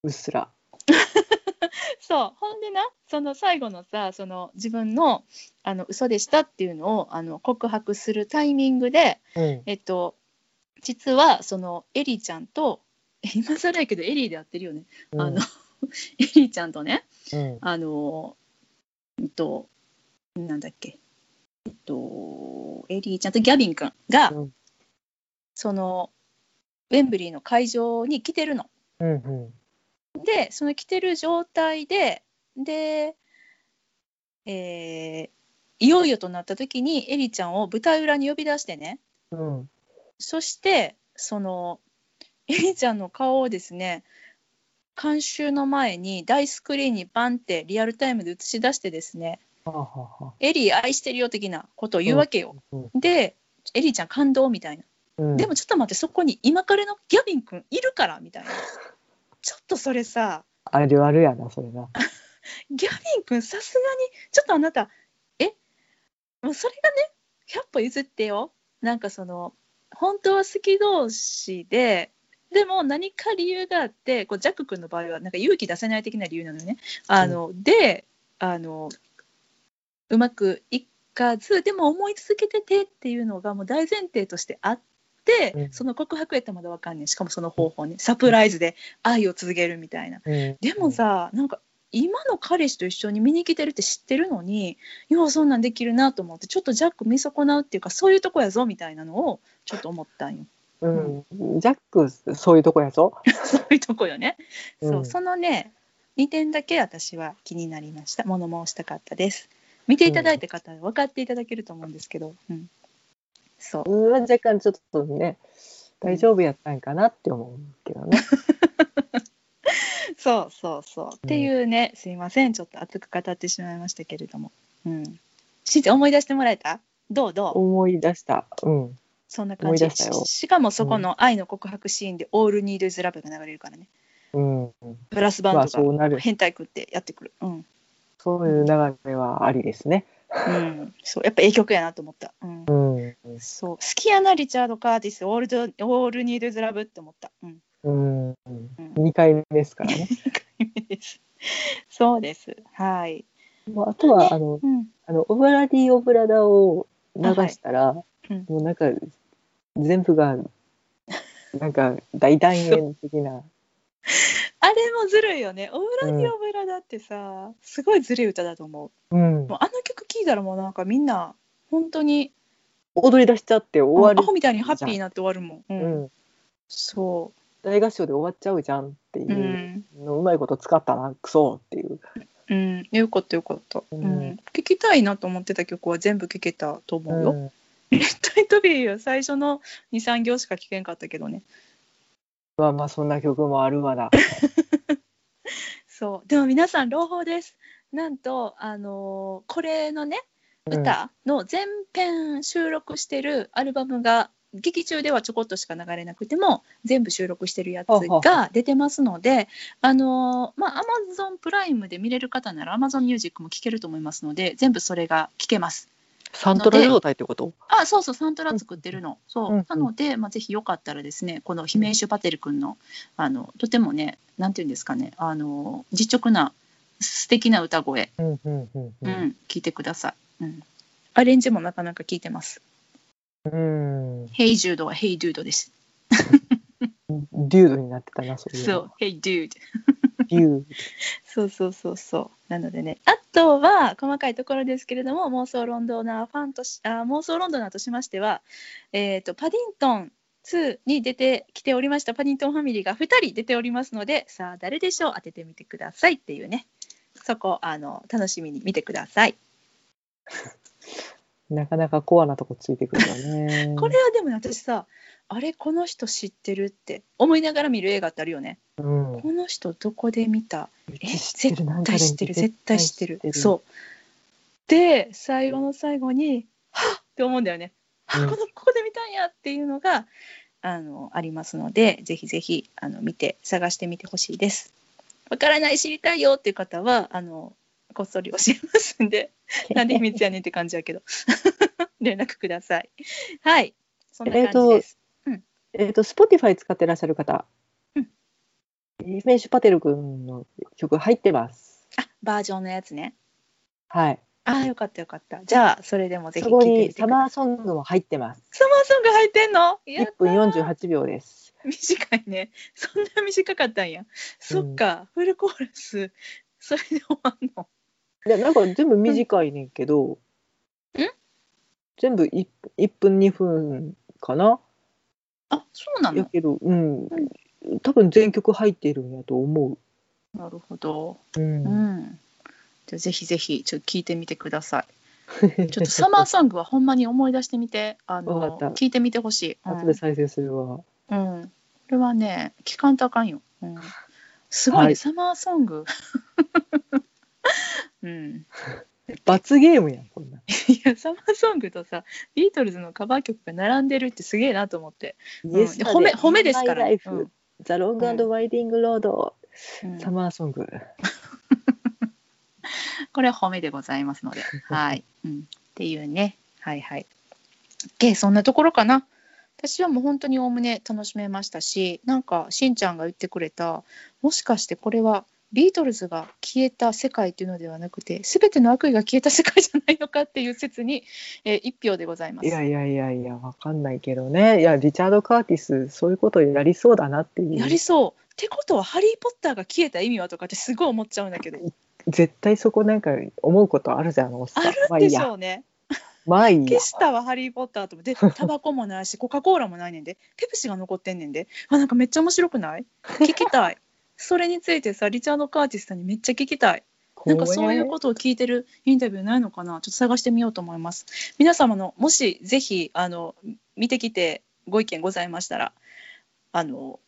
うっすら。そう。ほんでなその最後のさその自分のあの嘘でしたっていうのをあの告白するタイミングでうん。えっと実はそのエリーちゃんと 今更やけどエリーでやってるよね、あの エリーちゃんとねうん。あのえっとなんだっけえっとエリーちゃんとギャビン君が、うんそのウェンブリーの会場に来てるの。うん。うん。でその来てる状態でで、えーいよいよとなった時にエリちゃんを舞台裏に呼び出してねうん。そしてそのエリちゃんの顔をですね監修の前に大スクリーンにバンってリアルタイムで映し出してですねはあ、はあはあ、「エリー愛してるよ」的なことを言うわけよ。うんでエリーちゃん感動みたいな。うん。でもちょっと待ってそこに今彼のギャビン君いるからみたいな。ちょっとそれさあるあるやな、それな。ギャビン君さすがにちょっとあなたえ？もうそれがね100歩譲ってよなんかその本当は好き同士ででも何か理由があってこうジャック君の場合はなんか勇気出せない的な理由なのよね。あのであのうまくいかずでも思い続けててっていうのがもう大前提としてあって、うん。その告白やったらまだわかんねんしかもその方法ね。サプライズで愛を続けるみたいな。うん。でも、さなんか今の彼氏と一緒に見に来てるって知ってるのにようそんなんできるなと思ってちょっとジャック見損なうっていうかそういうとこやぞみたいなのをちょっと思ったんよ。うん。ジャック、そういうとこやぞ。そういうとこよね。そう、うんそのね2点だけ私は気になりました物申したかったです。見ていただいた方は分かっていただけると思うんですけど、うん、そううん若干ちょっとね、大丈夫やったんかなって思うけどね。そうそうそう、っていうねすいません。ちょっと熱く語ってしまいましたけれども、うん、しんちゃん思い出してもらえた？どう？どう？思い出した。うん。そんな感じ。思い出したよ。ししかもそこの愛の告白シーンで「All Need Is Love」が流れるからね。うん。ブラスバまあ、ンドがそうなる。変態君ってやってくる、うん。そういう流れはありですね。うん、そうやっぱええ曲やなと思った、うん。うん。そう好きやなリチャード・カーティス「オールド・オール・ニード・ズ・ラブ」って思った、うん、うん。うん2回目ですからね。ですそうですはい、まああとは、あの、うん、あの、オブラディ・オブラダを流したら、うんもうなんか、全部が、なんか、大団円的な。あれもずるいよねオブラディ・オブラだってさ、すごいずるい歌だと思ううんもう。あの曲聴いたらもうなんかみんな本当に踊り出しちゃって終わるアホ。みたいにハッピーになって終わるもん、ううんん。そ、大合唱で終わっちゃうじゃんっていううん。のうまいこと使ったな、クソっていう。うん、よかったよかった、ううん。ん聞きたいなと思ってた曲は全部聴けたと思うよ、うん。レッド・イット・ビーは最初の23行しか聞けんかったけどね。まあまあ、そんな曲もあるわな。そう。でも皆さん朗報です。なんとあのーこれのね歌の全編収録してるアルバムが劇中ではちょこっとしか流れなくても全部収録してるやつが出てますのであのーまあ Amazon プライムで見れる方なら Amazon ミュージックも聴けると思いますので全部それが聴けます。サントラ状態ってこと？あそうそうサントラ作ってるの、そう、うんうん。なので、まあ、ぜひよかったらですねこの姫シュパテル君のあのとてもねなんていうんですかねあの実直な素敵な歌声、うんうん。うん。聞いてください、うん、アレンジもなかなか聞いてますうん。「ヘイジュード」は「ヘイドゥード」です。デュードになってたな、そういうの。そう「ヘイドゥード」デューそうそうそうそう。なのでね。あとは細かいところですけれども妄想ロンドナーファンとしあ妄想ロンドナーとしましては、えー、とパディントン2に出てきておりました。パディントンファミリーが2人出ておりますのでさあ誰でしょう？当ててみてくださいっていうね。そこあの楽しみに見てくださいなかなかコアなとこついてくるよね。これはでもね私さあれこの人知ってるって思いながら見る映画ってあるよね。うん。この人どこで見た？え絶対知ってる絶対知ってる。う。そう。で最後の最後にはっ！って思うんだよね、はうん。このここで見たんやっていうのがあのありますのでぜひぜひあの見て探してみてほしいです。わからない知りたいよっていう方はあのこっそり教えますんで なんで秘密やねんって感じやけど。連絡ください。はい。そんな感じです、えっ、と Spotify 使ってらっしゃる方、うん。イメージパテル君の曲入ってます。あバージョンのやつね。はい。ああよかったよかった。じゃあそれでもぜひ聞いてみてください。にサマーソングも入ってます。サマーソング入ってんの？やった1分48秒です。短いね。そんな短かったんや。そっか、フルコーラス。それで終わんのでなんか全部短いねんけど、ん？全部 1, 1分2分かな？あそうなの？やけど、うん、多分全曲入ってるんやと思なるほど。う。うん。うん。じゃあぜひぜひちょっと聞いてみてください。ちょっとサマーソングはほんまに思い出してみて。あのわかった。聞いてみてほしい、うん。後で再生するわ。うん、これはね聞かんとあかんよ、うん、すごいね、はい。サマーソングうん。罰ゲームやん、こんな。ん。いやサマーソングとさビートルズのカバー曲が並んでるってすげえなと思って、ん。Yesterday 褒め褒めですから。My ね Life うん The Long and Winding Road、うん。サマーソング。これは褒めでございますので。はい、うん、っていうね。はいはい。でそんなところかな。私はもう本当におおむね楽しめましたしなんかしんちゃんが言ってくれたもしかしてこれはビートルズが消えた世界というのではなくて全ての悪意が消えた世界じゃないのかっていう説に、えー、一票でございます。いやいやいやいや、わかんないけどね。いや、リチャード・カーティス、そういうことやりそうだなっていう。やりそう。ってことは「ハリー・ポッター」が消えた意味はとかってすごい思っちゃうんだけど絶対そこなんか思うことあるじゃん、おっさん。あるでし。ょうね。まあいいや消。したわ「ハリー・ポッター」と思ってタバコもないしコカ・コーラもないねんでペプシが残ってんねんであなんかめっちゃ面白くない？聞きたいそれについてさリチャード・カーティスさんにめっちゃ聞きたい。なんかそういうことを聞いてるインタビューないのかな？ちょっと探してみようと思います。皆様のもしぜひあの見てきてご意見ございましたらあの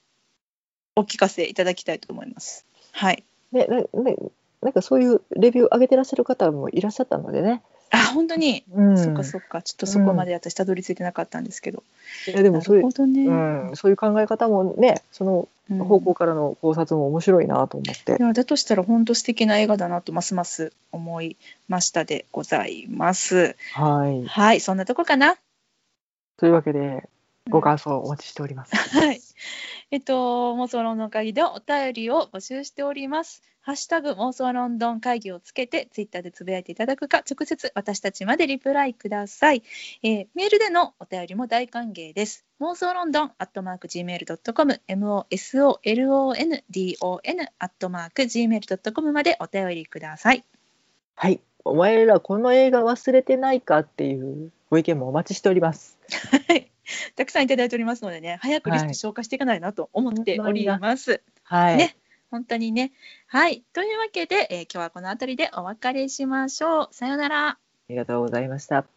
お聞かせいただきたいと思います。はい。ね、なねなんかそういうレビュー上げてらっしゃる方もいらっしゃったのでね。あ本当に、うん、そっかそっかちょっとそこまで私たどり着いてなかったんですけど、いやでもなそういうね、うん、そういう考え方もね、そのうん方向からの考察も面白いなと思ってい。やだとしたら本当素敵な映画だなとますます思いましたでございます。はい。はい、そんなとこかな。というわけで、ご感想お待ちしております。はい。えっと、妄想論の会議ではお便りを募集しております。ハッシュタグ妄想ロンドン会議をつけてツイッターでつぶやいていただくか直接私たちまでリプライください、えーメールでのお便りも大歓迎です妄想ロンドンアットマーク Gmail.com MOSOLONDON アットマーク Gmail.com までお便りくださいはい。お前らこの映画忘れてないかっていうご意見もお待ちしております。はい たくさんいただいておりますのでね早くリスト消化していかないなと思っております、はい。ね本当にね。はい。というわけで、えー今日はこの辺りでお別れしましょう。さようなら。ありがとうございました。